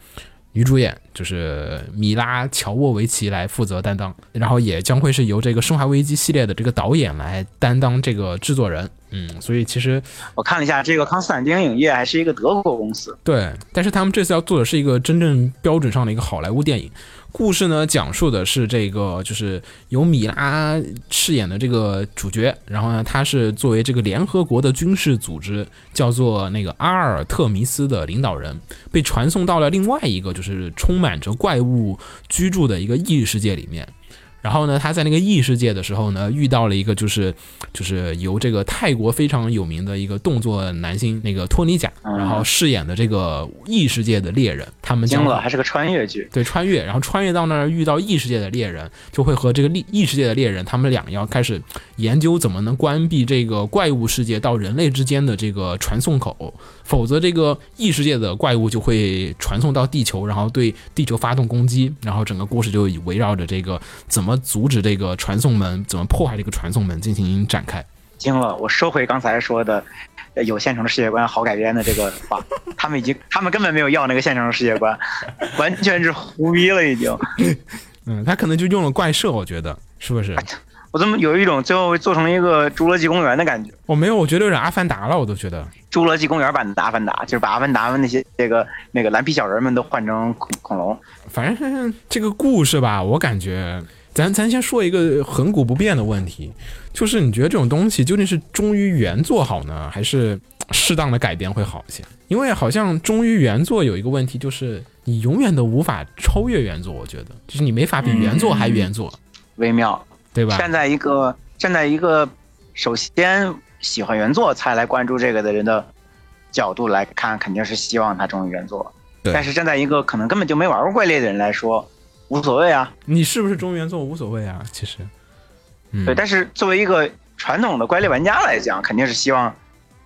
女主演就是米拉·乔沃维奇来负责担当，然后也将会是由这个《生化危机》系列的这个导演来担当这个制作人。嗯，所以其实我看了一下，这个康斯坦丁影业还是一个德国公司。对，但是他们这次要做的是一个真正标准上的一个好莱坞电影。故事呢，讲述的是这个，就是由米拉饰演的这个主角，然后呢，他是作为这个联合国的军事组织叫做那个阿尔特弥斯的领导人，被传送到了另外一个就是充满着怪物居住的一个异世界里面。然后呢，他在那个异世界的时候呢，遇到了一个就是就是由这个泰国非常有名的一个动作男星那个托尼贾，然后饰演的这个异世界的猎人，他们将惊了，还是个穿越剧。对穿越，然后穿越到那儿遇到异世界的猎人，就会和这个异异世界的猎人，他们俩要开始研究怎么能关闭这个怪物世界到人类之间的这个传送口，否则这个异世界的怪物就会传送到地球，然后对地球发动攻击，然后整个故事就围绕着这个怎么阻止这个传送门，怎么破坏这个传送门进行展开。惊了，我收回刚才说的呃有现成的世界观好改编的这个话，他们已经，他们根本没有要那个现成的世界观，完全是胡逼了已经。嗯，他可能就用了怪兽，我觉得是不是？我怎么有一种最后做成一个侏罗纪公园的感觉？我没有，我觉得有点阿凡达了，我都觉得。侏罗纪公园版的阿凡达，就是把阿凡达们那些这个那个蓝皮小人们都换成恐恐龙。反正这个故事吧，我感觉，咱咱先说一个恒古不变的问题，就是你觉得这种东西究竟是忠于原作好呢，还是适当的改编会好一些？因为好像忠于原作有一个问题，就是你永远都无法超越原作，我觉得，就是你没法比原作还原作，微妙，对吧？站在一个站在一个首先喜欢原作才来关注这个的人的角度来看，肯定是希望他忠于原作。对但是站在一个可能根本就没玩过怪猎的人来说，无所谓啊。你是不是中原作无所谓啊，其实，嗯，对，但是作为一个传统的怪猎玩家来讲，肯定是希望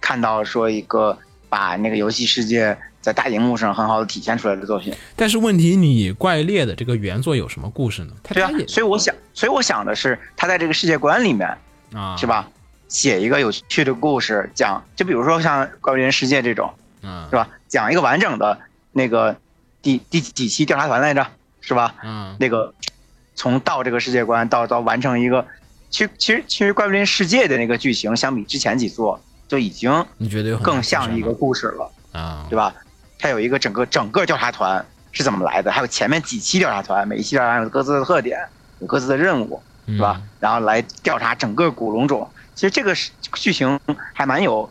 看到说一个把那个游戏世界在大荧幕上很好的体现出来的作品。但是问题，你怪猎的这个原作有什么故事呢？它对啊，所以我想，所以我想的是，他在这个世界观里面，啊，是？吧？写一个有趣的故事，讲，就比如说像《怪物猎人世界》这种，嗯是吧？讲一个完整的那个第第几期调查团来着，是吧？嗯那个从到这个世界观到到完成一个，其实其实其实《怪物猎人世界》的那个剧情，相比之前几座就已经你觉得更像一个故事了，啊，对吧？它有一个整个整个调查团是怎么来的，还有前面几期调查团，每一期调查团有各自的特点，有各自的任务，是是吧？？然后来调查整个古龙种。其实这个剧情还蛮有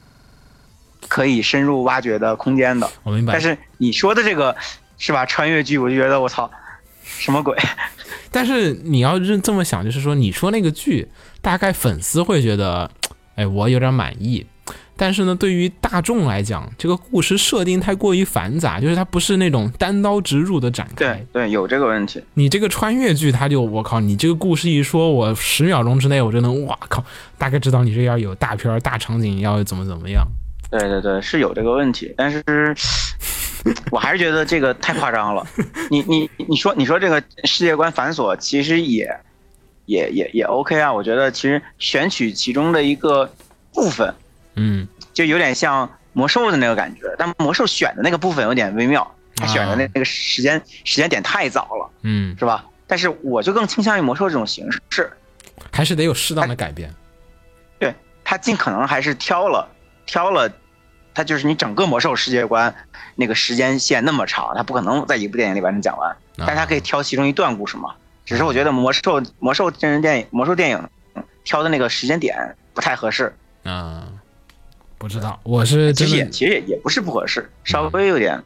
可以深入挖掘的空间的。我明白。但是你说的这个是吧？穿越剧，我就觉得我操，什么鬼？但是你要认这么想，就是说，你说那个剧，大概粉丝会觉得，哎，我有点满意。但是呢，对于大众来讲，这个故事设定太过于繁杂，就是它不是那种单刀直入的展开对。对，有这个问题。你这个穿越剧，它就我靠，你这个故事一说，我十秒钟之内我就能，哇靠，大概知道你这要有大片、大场景，要怎么怎么样。对对对，是有这个问题，但是 我还是觉得这个太夸张了。你你你说你说这个世界观繁琐，其实也也也也 OK 啊。我觉得其实选取其中的一个部分，嗯，就有点像魔兽的那个感觉，但魔兽选的那个部分有点微妙，他选的那那个时间时间点太早了，嗯，是吧？但是我就更倾向于魔兽这种形式，还是得有适当的改变。对他尽可能还是挑了挑了，他就是你整个魔兽世界观那个时间线那么长，他不可能在一部电影里完整讲完，但是他可以挑其中一段故事嘛。只是我觉得魔兽魔兽真人电影魔兽电影嗯挑的那个时间点不太合适，嗯、不知道，我是其实也，其实也也不是不合适，稍微有点。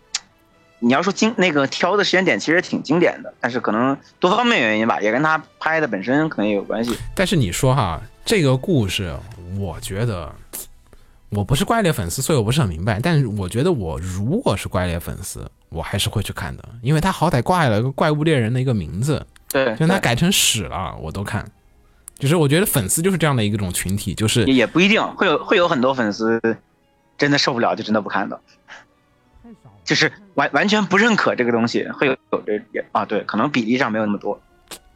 你要说经那个挑的时间点其实挺经典的，但是可能多方面原因吧，也跟他拍的本身可能也有关系。但是你说哈，这个故事，我觉得我不是怪猎粉丝，所以我不是很明白。但是我觉得我如果是怪猎粉丝，我还是会去看的，因为他好歹挂了个怪物猎人的一个名字，对，就他对改成屎了，我都看。就是我觉得粉丝就是这样的一种群体，就是也也不一定会有会有很多粉丝真的受不了就真的不看的，就是完完全不认可这个东西，会有有这也啊对，可能比例上没有那么多。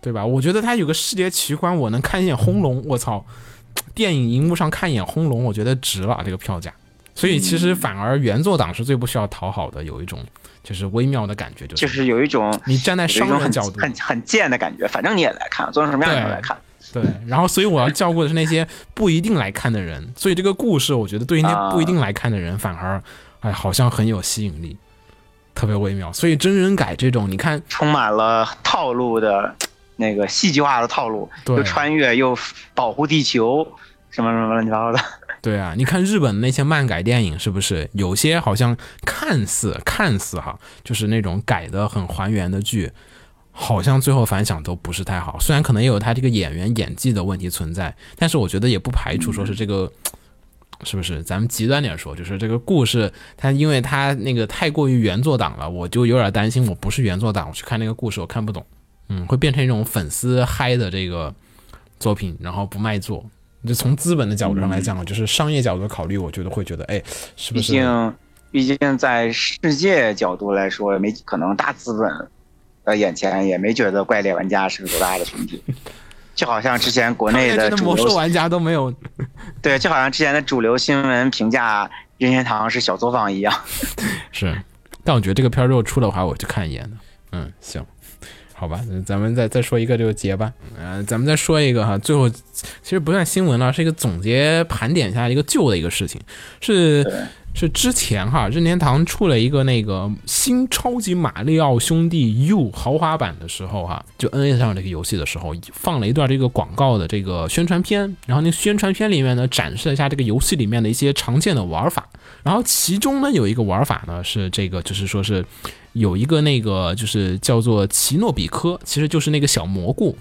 对吧？我觉得他有个世界奇观，我能看一眼轰隆，我操！电影荧幕上看一眼轰龙，我觉得值了这个票价。所以其实反而原作党是最不需要讨好的，有一种就是微妙的感觉，就是就是有一种你站在商人角度，很很贱的感觉，反正你也来看，做成什么样你都来看。对，然后所以我要照顾的是那些不一定来看的人，所以这个故事我觉得对于那不一定来看的人，反而哎好像很有吸引力，特别微妙。所以真人改这种，你看充满了套路的那个戏剧化的套路，对又穿越又保护地球，什么什么乱七八糟的。对啊，你看日本那些漫改电影，是不是有些好像看似看似哈，就是那种改的很还原的剧，好像最后反响都不是太好。虽然可能也有他这个演员演技的问题存在，但是我觉得也不排除说是这个。是不是？咱们极端点说，就是这个故事，它因为它那个太过于原作党了，我就有点担心，我不是原作党，我去看那个故事，我看不懂，嗯，会变成一种粉丝嗨的这个作品，然后不卖座。就从资本的角度上来讲，就是商业角度考虑，我觉得会觉得，哎，是不是毕？竟，毕竟在世界角度来说，没可能大资本的眼前也没觉得怪猎玩家是个多大的群体。就好像之前国内的魔兽玩家都没有，对，就好像之前的主流新闻评价任天堂是小作坊一样。是。但我觉得这个片儿如果出的话，我去看一眼的。嗯，行，好吧，咱们再再说一个这个结吧。嗯，咱们再说一个哈，最后其实不算新闻了，是一个总结盘点一下一个旧的一个事情，是是之前哈任天堂出了一个那个新超级马里奥兄弟 U 豪华版的时候哈，就 NA 上这个游戏的时候放了一段这个广告的这个宣传片，然后那宣传片里面呢展示了一下这个游戏里面的一些常见的玩法，然后其中呢有一个玩法呢是这个就是说是有一个那个就是叫做奇诺比科，其实就是那个小蘑菇。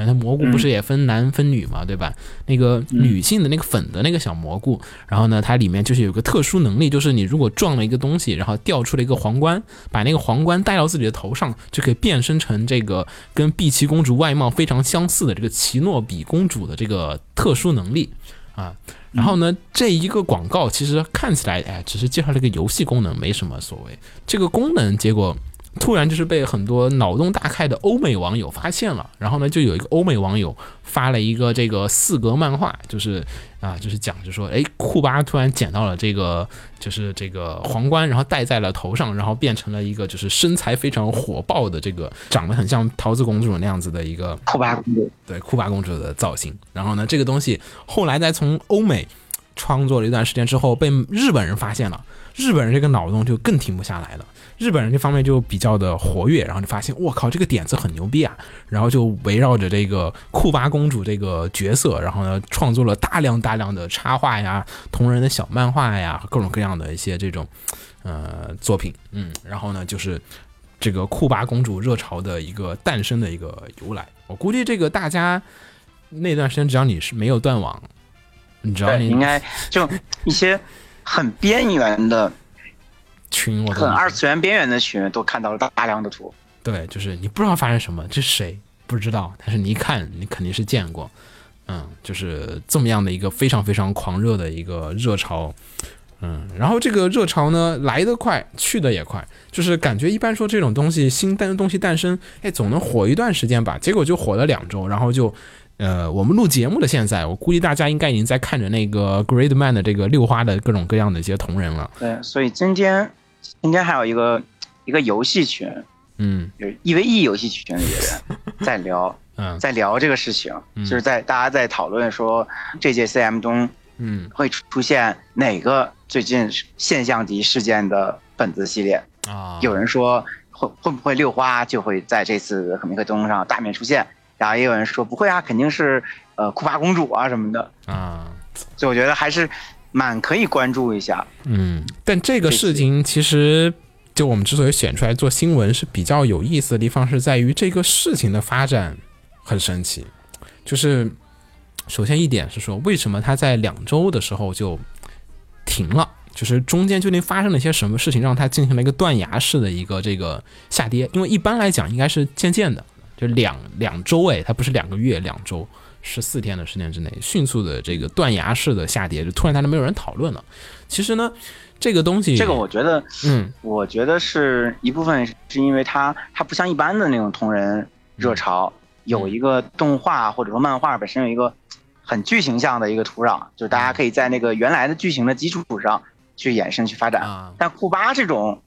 那它蘑菇不是也分男分女嘛，对吧？那个女性的那个粉的那个小蘑菇，然后呢，它里面就是有个特殊能力，就是你如果撞了一个东西，然后掉出了一个皇冠，把那个皇冠戴到自己的头上，就可以变身成这个跟碧琪公主外貌非常相似的这个奇诺比公主的这个特殊能力啊。然后呢，这一个广告其实看起来，哎，只是介绍了一个游戏功能，没什么所谓。这个功能结果突然就是被很多脑洞大开的欧美网友发现了，然后呢，就有一个欧美网友发了一个这个四格漫画，就是啊，就是讲就说，哎，库巴突然捡到了这个就是这个皇冠，然后戴在了头上，然后变成了一个就是身材非常火爆的这个长得很像桃子公主那样子的一个库巴公主，对库巴公主的造型。然后呢，这个东西后来再从欧美创作了一段时间之后，被日本人发现了，日本人这个脑洞就更停不下来了。日本人这方面就比较的活跃，然后就发现，我靠，这个点子很牛逼啊！然后就围绕着这个库巴公主这个角色，然后呢，创作了大量大量的插画呀、同人的小漫画呀，各种各样的一些这种呃作品，嗯，然后呢，就是这个库巴公主热潮的一个诞生的一个由来。我估计这个大家那段时间，只要你是没有断网，你知道你应该就一些很边缘的、群我都很二次元边缘的群都看到了大大量的图。对，就是你不知道发生什么，这是谁不知道，但是你一看，你肯定是见过，嗯，就是这么样的一个非常非常狂热的一个热潮，嗯，然后这个热潮呢来得快，去得也快，就是感觉一般说这种东西新诞东西诞生，哎，总能火一段时间吧，结果就火了两周，然后就。呃，我们录节目的现在，我估计大家应该已经在看着那个 Great Man 的这个六花的各种各样的一些同人了。对，所以今天今天还有一个一个游戏群，嗯就是 EVE 游戏群里的人 在聊，嗯在聊这个事情，嗯就是在大家在讨论说这届 CM 中嗯会出现哪个最近现象级事件的本子系列。啊，有人说会会不会六花就会在这次可米克东上大面出现，然后也有人说不会啊，肯定是呃库巴公主啊什么的。啊。所以我觉得还是蛮可以关注一下。嗯，但这个事情其实，就我们之所以选出来做新闻，是比较有意思的地方，是在于这个事情的发展很神奇。就是首先一点是说，为什么它在两周的时候就停了？就是中间究竟发生了一些什么事情，让它进行了一个断崖式的一个这个下跌？因为一般来讲应该是渐渐的，就两两周哎，它不是两个月，两周。十四天的时间之内，迅速的这个断崖式的下跌，就突然大家没有人讨论了。其实呢，这个东西，这个我觉得，嗯。我觉得是一部分是因为它它不像一般的那种同人热潮，有一个动画或者说漫画本身有一个很剧情向的一个土壤，就是大家可以在那个原来的剧情的基础上去衍生去发展。啊，但库巴这种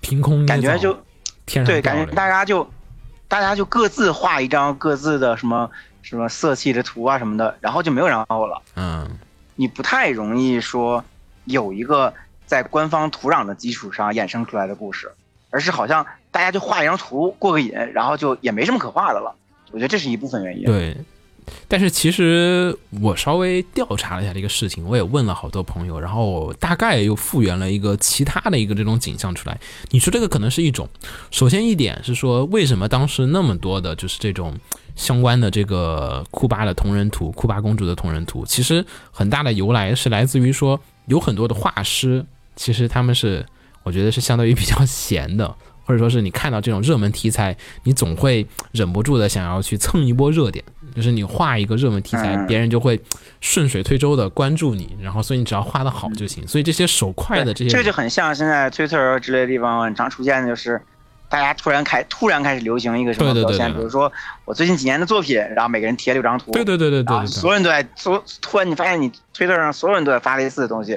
凭空感觉就对，天上掉感觉大家就大家就各自画一张各自的什么什么色系的图啊什么的，然后就没有然后了。嗯你不太容易说有一个在官方土壤的基础上衍生出来的故事，而是好像大家就画一张图过个瘾，然后就也没什么可画的了。我觉得这是一部分原因。对。但是其实我稍微调查了一下这个事情，我也问了好多朋友，然后大概又复原了一个其他的一个这种景象出来。你说这个可能是一种，首先一点是说，为什么当时那么多的就是这种相关的这个库巴的同人图、库巴公主的同人图，其实很大的由来是来自于说有很多的画师，其实他们是我觉得是相对于比较闲的，或者说是你看到这种热门题材，你总会忍不住的想要去蹭一波热点，就是你画一个热门题材，嗯别人就会顺水推舟的关注你，然后所以你只要画的好就行。所以这些手快的这些，这个就很像现在 Twitter 之类的地方很常出现的，就是大家突然开突然开始流行一个什么表现，对对对对比如说我最近几年的作品，然后每个人贴六张图，对对对对对所有人都在所突然你发现你 Twitter 上所有人都在发类似的东西，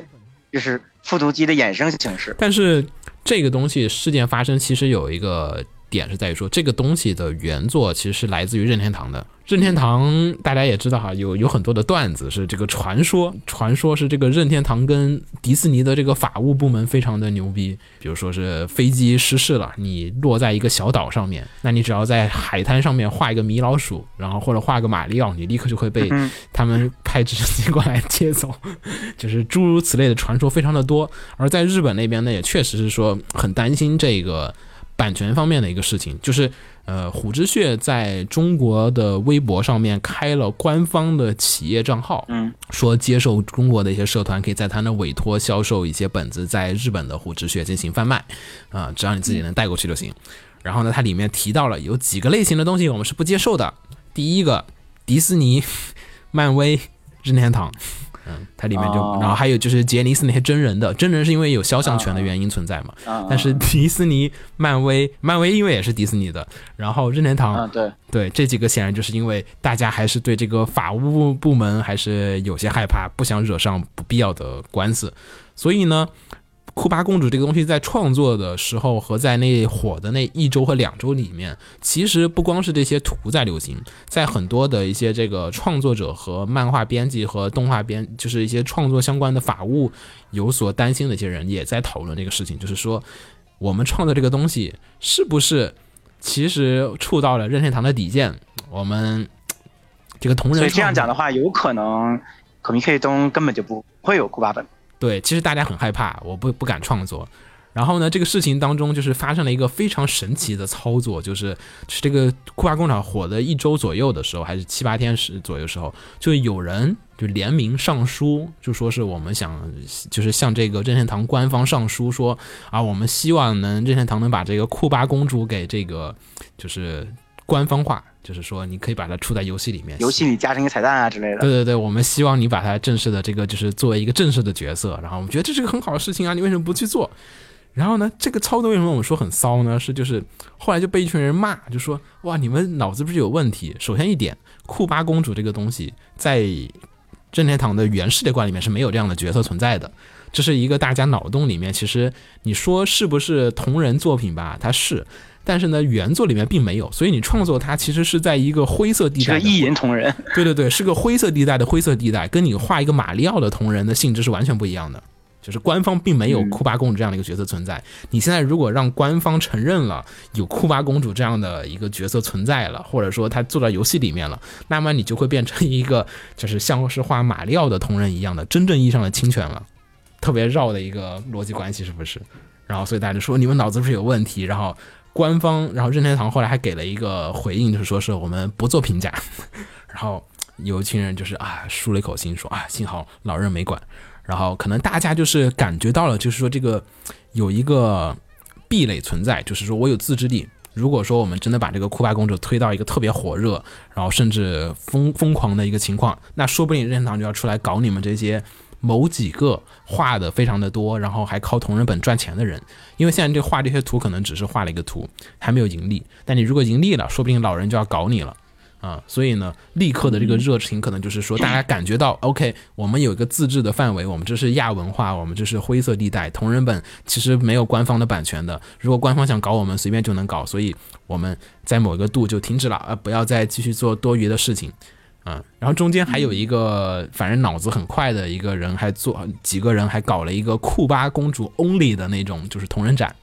就是复读机的衍生形式。但是这个东西事件发生，其实有一个点是在于说，这个东西的原作其实是来自于任天堂的。任天堂大家也知道哈，有有很多的段子是这个传说，传说是这个任天堂跟迪士尼的这个法务部门非常的牛逼。比如说是飞机失事了，你落在一个小岛上面，那你只要在海滩上面画一个米老鼠，然后或者画个马里奥，你立刻就会被嗯他们派直升机过来接走。就是诸如此类的传说非常的多。而在日本那边呢，也确实是说很担心这个版权方面的一个事情，就是呃，虎之穴在中国的微博上面开了官方的企业账号，嗯，说接受中国的一些社团可以在他那委托销售一些本子，在日本的虎之穴进行贩卖，啊、只要你自己能带过去就行。然后呢，它里面提到了有几个类型的东西我们是不接受的。第一个，迪士尼、漫威、任天堂，嗯，它里面就，哦。然后还有就是杰尼斯那些真人的，真人是因为有肖像权的原因存在嘛。啊，但是迪士尼、漫威，漫威因为也是迪士尼的，然后任天堂，啊，对，对这几个显然就是因为大家还是对这个法务部门还是有些害怕，不想惹上不必要的官司，所以呢，库巴公主这个东西在创作的时候和在那火的那一周和两周里面，其实不光是这些图在流行，在很多的一些这个创作者和漫画编辑和动画编，就是一些创作相关的法务有所担心的一些人也在讨论这个事情，就是说我们创作这个东西是不是其实触到了任天堂的底线？我们这个同人所以这样讲的话，有可能可米 K 东根本就不会有库巴本。对，其实大家很害怕，我不不敢创作。然后呢，这个事情当中就是发生了一个非常神奇的操作，就是是这个库巴工厂火的一周左右的时候，还是七八天时左右时候，就有人就联名上书，就说是我们想就是向这个任天堂官方上书说啊，我们希望能任天堂能把这个库巴公主给这个就是官方化，就是说你可以把它出在游戏里面，游戏里加上一个彩蛋啊之类的。对对对，我们希望你把它正式的这个就是作为一个正式的角色，然后我们觉得这是个很好的事情啊，你为什么不去做？然后呢，这个操作为什么我们说很骚呢？是就是后来就被一群人骂，就说哇，你们脑子不是有问题？首先一点，库巴公主这个东西在任天堂的原世界观里面是没有这样的角色存在的，这是一个大家脑洞里面，其实你说是不是同人作品吧？它是。但是呢，原作里面并没有，所以你创作它其实是在一个灰色地带的。是个意淫同人，对对对，是个灰色地带的灰色地带，跟你画一个马里奥的同人的性质是完全不一样的。就是官方并没有库巴公主这样的一个角色存在。你现在如果让官方承认了有库巴公主这样的一个角色存在了，或者说他做到游戏里面了，那么你就会变成一个就是像是画马里奥的同人一样的真正意义上的侵权了，特别绕的一个逻辑关系，是不是？然后所以大家就说你们脑子不是有问题，然后。官方，然后任天堂后来还给了一个回应，就是说是我们不做评价。然后有一群人就是啊，舒了一口心，说啊，幸好老任没管。然后可能大家就是感觉到了，就是说这个有一个壁垒存在，就是说我有自制力。如果说我们真的把这个库巴公主推到一个特别火热，然后甚至疯疯狂的一个情况，那说不定任天堂就要出来搞你们这些。某几个画的非常的多，然后还靠同人本赚钱的人，因为现在这画这些图可能只是画了一个图，还没有盈利。但你如果盈利了，说不定老人就要搞你了啊！所以呢，立刻的这个热情可能就是说，大家感觉到 OK，我们有一个自治的范围，我们这是亚文化，我们这是灰色地带，同人本其实没有官方的版权的，如果官方想搞我们，随便就能搞，所以我们在某一个度就停止了，呃，不要再继续做多余的事情。嗯，然后中间还有一个，反正脑子很快的一个人，还做几个人还搞了一个库巴公主 only 的那种，就是同人展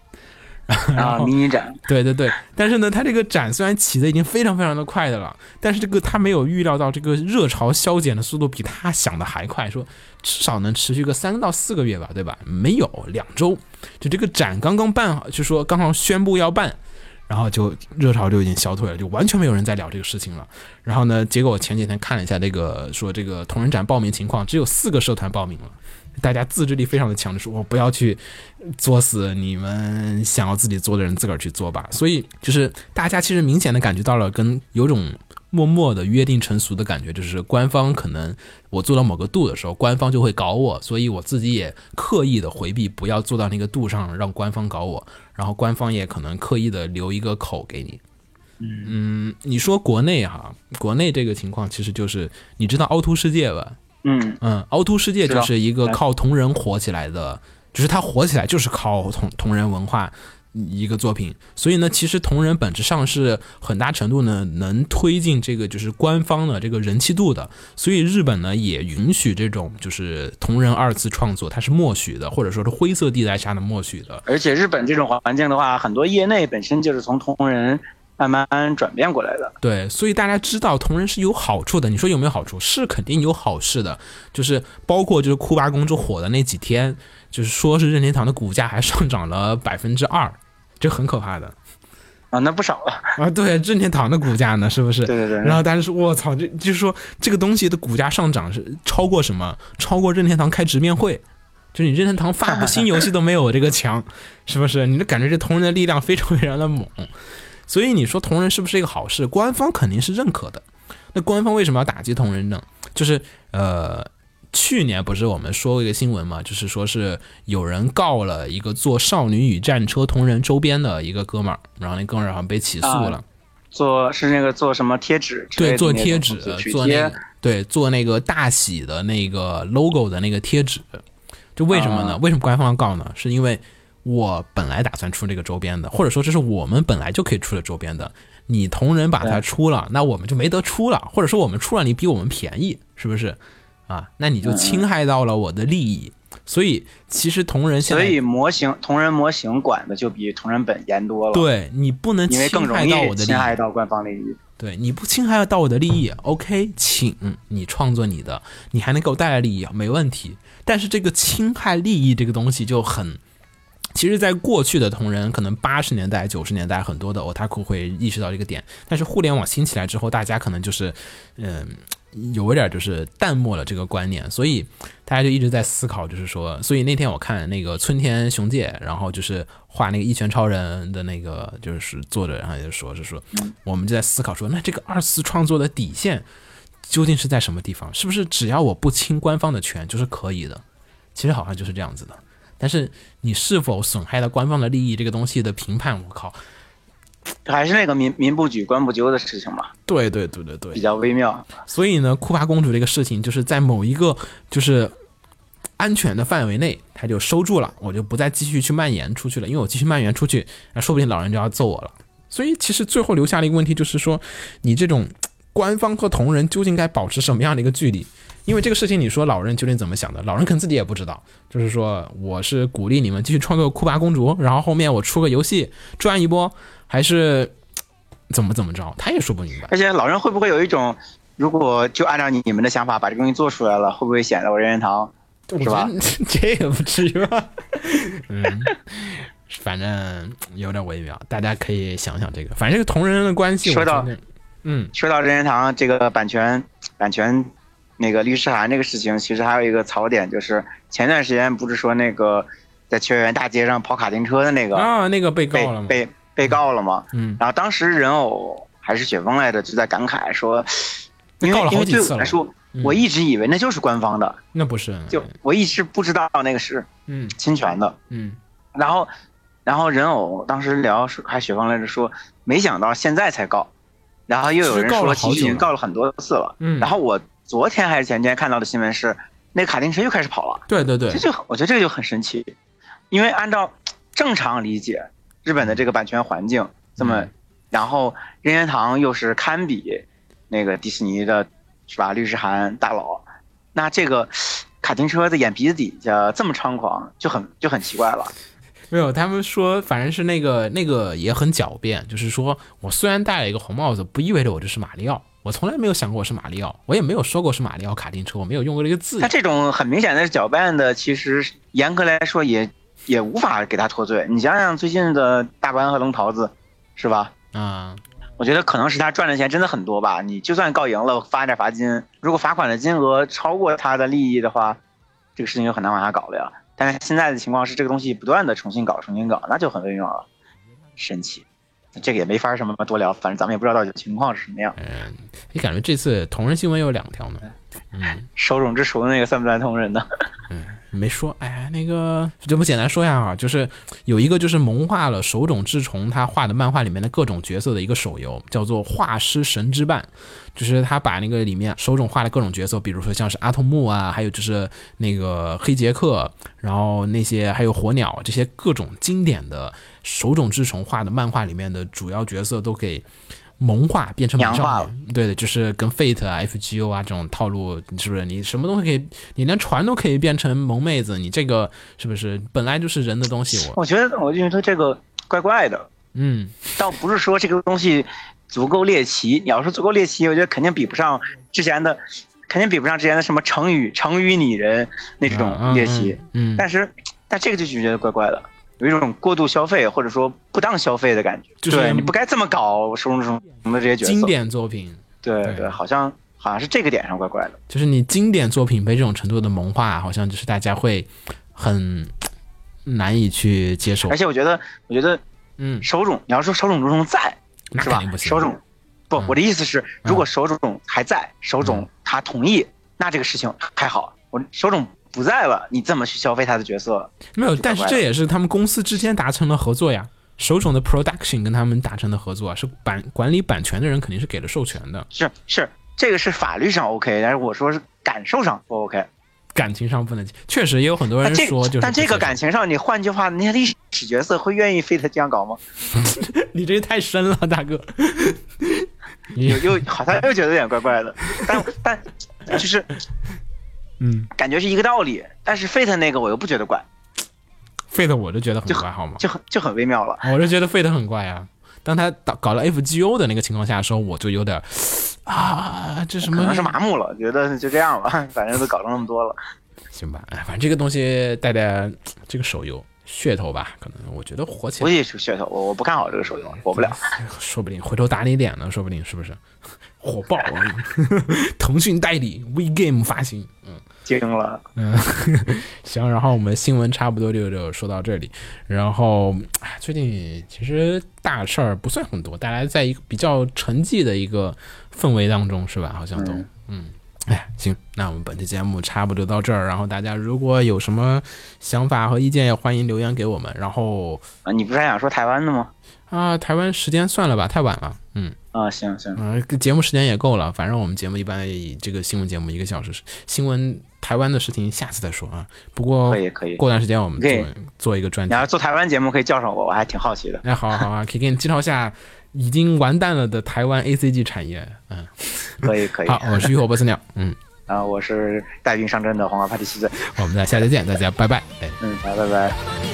啊，迷你展。对对对，但是呢，他这个展虽然起的已经非常非常的快的了，但是这个他没有预料到这个热潮消减的速度比他想的还快，说至少能持续个三到四个月吧，对吧？没有两周，就这个展刚刚办好，就说刚好宣布要办。然后就热潮就已经消退了，就完全没有人在聊这个事情了。然后呢，结果我前几天看了一下这个，说这个同人展报名情况，只有四个社团报名了，大家自制力非常的强，就说我不要去作死，你们想要自己做的人自个儿去做吧。所以就是大家其实明显的感觉到了，跟有种。默默的约定成俗的感觉，就是官方可能我做到某个度的时候，官方就会搞我，所以我自己也刻意的回避，不要做到那个度上，让官方搞我。然后官方也可能刻意的留一个口给你。嗯，你说国内哈，国内这个情况其实就是你知道凹凸世界吧？嗯嗯，凹凸世界就是一个靠同人火起来的，就是它火起来就是靠同同人文化。一个作品，所以呢，其实同人本质上是很大程度呢能推进这个就是官方的这个人气度的，所以日本呢也允许这种就是同人二次创作，它是默许的，或者说是灰色地带下的默许的。而且日本这种环境的话，很多业内本身就是从同人慢慢转变过来的。对，所以大家知道同人是有好处的。你说有没有好处？是肯定有好事的，就是包括就是库巴公主火的那几天，就是说是任天堂的股价还上涨了 百分之二。这很可怕的啊，那不少了 啊！对，任天堂的股价呢，是不是？对对对。然后大家说：“我操，这就是说这个东西的股价上涨是超过什么？超过任天堂开直面会，就你任天堂发布新游戏都没有这个强，是不是？你就感觉这同人的力量非常非常的猛。所以你说同人是不是一个好事？官方肯定是认可的。那官方为什么要打击同人呢？就是呃。去年不是我们说过一个新闻嘛，就是说是有人告了一个做《少女与战车》同人周边的一个哥们儿，然后那哥们儿好像被起诉了。做是那个做什么贴纸？对，做贴纸，做那个对，做那个大喜的那个 logo 的那个贴纸。就为什么呢？为什么官方要告呢？是因为我本来打算出这个周边的，或者说这是我们本来就可以出的周边的，你同人把它出了，那我们就没得出了，或者说我们出了，你比我们便宜，是不是？啊，那你就侵害到了我的利益，所以其实同人现在，所以模型同人模型管的就比同人本严多了。对你不能侵害到我的侵害到官方利益。对你不侵害到我的利益，OK，请你创作你的，你还能给我带来利益，没问题。但是这个侵害利益这个东西就很其实，在过去的同人，可能八十年代、九十年代，很多的 otaku 会意识到这个点，但是互联网兴起来之后，大家可能就是，嗯、有一点就是淡漠了这个观念，所以大家就一直在思考，就是说，所以那天我看那个村田雄介，然后就是画那个一拳超人的那个就是作者，然后也就说是说，我们就在思考说，那这个二次创作的底线究竟是在什么地方？是不是只要我不侵官方的权就是可以的？其实好像就是这样子的。但是你是否损害了官方的利益这个东西的评判，我靠，还是那个民民不举官不究的事情嘛，对对对对对比，较微妙。所以呢，库巴公主这个事情就是在某一个就是安全的范围内，它就收住了，我就不再继续去蔓延出去了，因为我继续蔓延出去，那说不定老人就要揍我了。所以其实最后留下了一个问题，就是说你这种官方和同人究竟该保持什么样的一个距离？因为这个事情，你说老人究竟怎么想的？老人可能自己也不知道。就是说，我是鼓励你们继续创作库巴公主，然后后面我出个游戏赚一波，还是怎么怎么着？他也说不明白。而且老人会不会有一种，如果就按照你你们的想法把这个东西做出来了，会不会显得我任天堂是吧？这也不至于吧？嗯，反正有点微妙，大家可以想想这个。反正这个同人的关系，说到嗯，说到任天堂这个版权版权那个律师函这个事情，其实还有一个槽点，就是前段时间不是说那个在秋叶原大街上跑卡丁车的那个啊，那个被告被了吗？被被告了吗？嗯，然后当时人偶还是雪峰来的，就在感慨说，因为告了因为对我来说，嗯我一直以为那就是官方的，那不是，就我一直不知道那个是嗯侵权的。嗯然后，然后人偶当时聊说，还雪峰来着说，没想到现在才告，然后又有人其实告了说其实已经告了很多次了。嗯，然后我昨天还是前天看到的新闻是，那个卡丁车又开始跑了，对对对这，就我觉得这个就很神奇，因为按照正常理解，日本的这个版权环境这么，嗯然后任天堂又是堪比那个迪士尼的，是吧？律师函大佬，那这个卡丁车在眼皮子底下这么猖狂，就很就很奇怪了。没有，他们说反正是那个那个也很狡辩，就是说我虽然戴了一个红帽子，不意味着我就是马里奥。我从来没有想过我是马里奥，我也没有说过是马里奥卡丁车，我没有用过这个字他。这种很明显的是搅拌的，其实严格来说也也无法给他脱罪。你想想最近的大关和龙桃子，是吧？啊、我觉得可能是他赚的钱真的很多吧。你就算告赢了，发点罚金，如果罚款的金额超过他的利益的话，这个事情就很难往下搞了呀。但是现在的情况是，这个东西不断的重新搞、重新搞，那就很微妙了，神奇。这个也没法什么多聊，反正咱们也不知道到底情况是什么样。你感觉这次同人新闻有两条呢？手冢治虫那个算不算同人呢？没说，哎，那个这不简单说一下啊，就是有一个就是萌化了手冢治虫他画的漫画里面的各种角色的一个手游，叫做《画师神之伴》，就是他把那个里面手冢画的各种角色，比如说像是阿童木啊，还有就是那个黑杰克，然后那些还有火鸟这些各种经典的手冢治虫画的漫画里面的主要角色都给。萌化变成美洋化了少女，对的，就是跟 Fate 啊、FGO 啊这种套路，是不是？你什么东西可以，你连船都可以变成萌妹子，你这个是不是本来就是人的东西？我我觉得，我就觉得这个怪怪的。嗯，倒不是说这个东西足够猎奇，你要说足够猎奇，我觉得肯定比不上之前的，肯定比不上之前的什么成语成语拟人那种猎奇。嗯，嗯，但是，但这个就觉得怪怪的，有一种过度消费或者说不当消费的感觉。就是对你不该这么搞手冢治虫的这些角色。经典作品对对对，好像好像是这个点上怪怪的。就是你经典作品被这种程度的萌化，好像就是大家会很难以去接受而。且我觉得，我觉得嗯，手冢，你要说手冢治虫在，是吧。手冢，不嗯，我的意思是，如果手冢还在，手冢他同意，那这个事情还好。我手冢不在了，你怎么去消费他的角色？没有，但是这也是他们公司之间达成了合作呀。手冢的 production 跟他们达成的合作啊，是版管理版权的人肯定是给了授权的，是是，这个是法律上 OK，但是我说是感受上不 OK。感情上不能。确实也有很多人说，就是但这个感情上，你换句话，那些历史角色会愿意非他这样搞吗？你这个太深了，大哥。又好像又觉得有点怪怪的，但但就是嗯感觉是一个道理。但是 Fate 那个我又不觉得怪，，Fate 我就觉得很就怪，好吗？就很就很微妙了。我就觉得 Fate 很怪啊。当他搞搞了 FGO 的那个情况下的时候，我就有点啊，这什么可能是麻木了，觉得就这样吧，反正都搞了那么多了。行吧？哎，反正这个东西带带这个手游，噱头吧，可能我觉得火起估来，计是噱头，我我不看好这个手游，火不了。说不定回头打你脸呢，说不定是不是？火爆啊！腾讯代理 WeGame 发行，嗯。惊了，嗯，行，然后我们新闻差不多就就说到这里。然后，哎，最近其实大事儿不算很多，大家在一个比较沉寂的一个氛围当中，是吧？好像都，嗯嗯，哎，行，那我们本期节目差不多到这儿。然后大家如果有什么想法和意见，也欢迎留言给我们。然后啊，你不是还想说台湾的吗？啊，台湾时间算了吧，太晚了，嗯。啊，行行，啊、节目时间也够了，反正我们节目一般以这个新闻节目一个小时，新闻台湾的事情下次再说啊。不过可以可以过段时间我们做做一个专题你要。做台湾节目可以叫上我，我还挺好奇的。哎，好啊好啊，可以 给你介绍一下已经完蛋了的台湾 A C G 产业。嗯，可以可以。好，我是浴火不死鸟。嗯，啊，我是带病上阵的黄瓜派蒂西子。我们再下期见，大家拜拜。哎。嗯，拜，拜拜。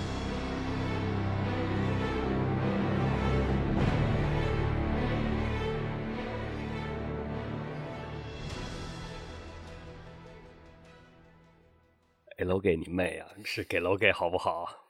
给楼给你妹啊！是给楼给好不好？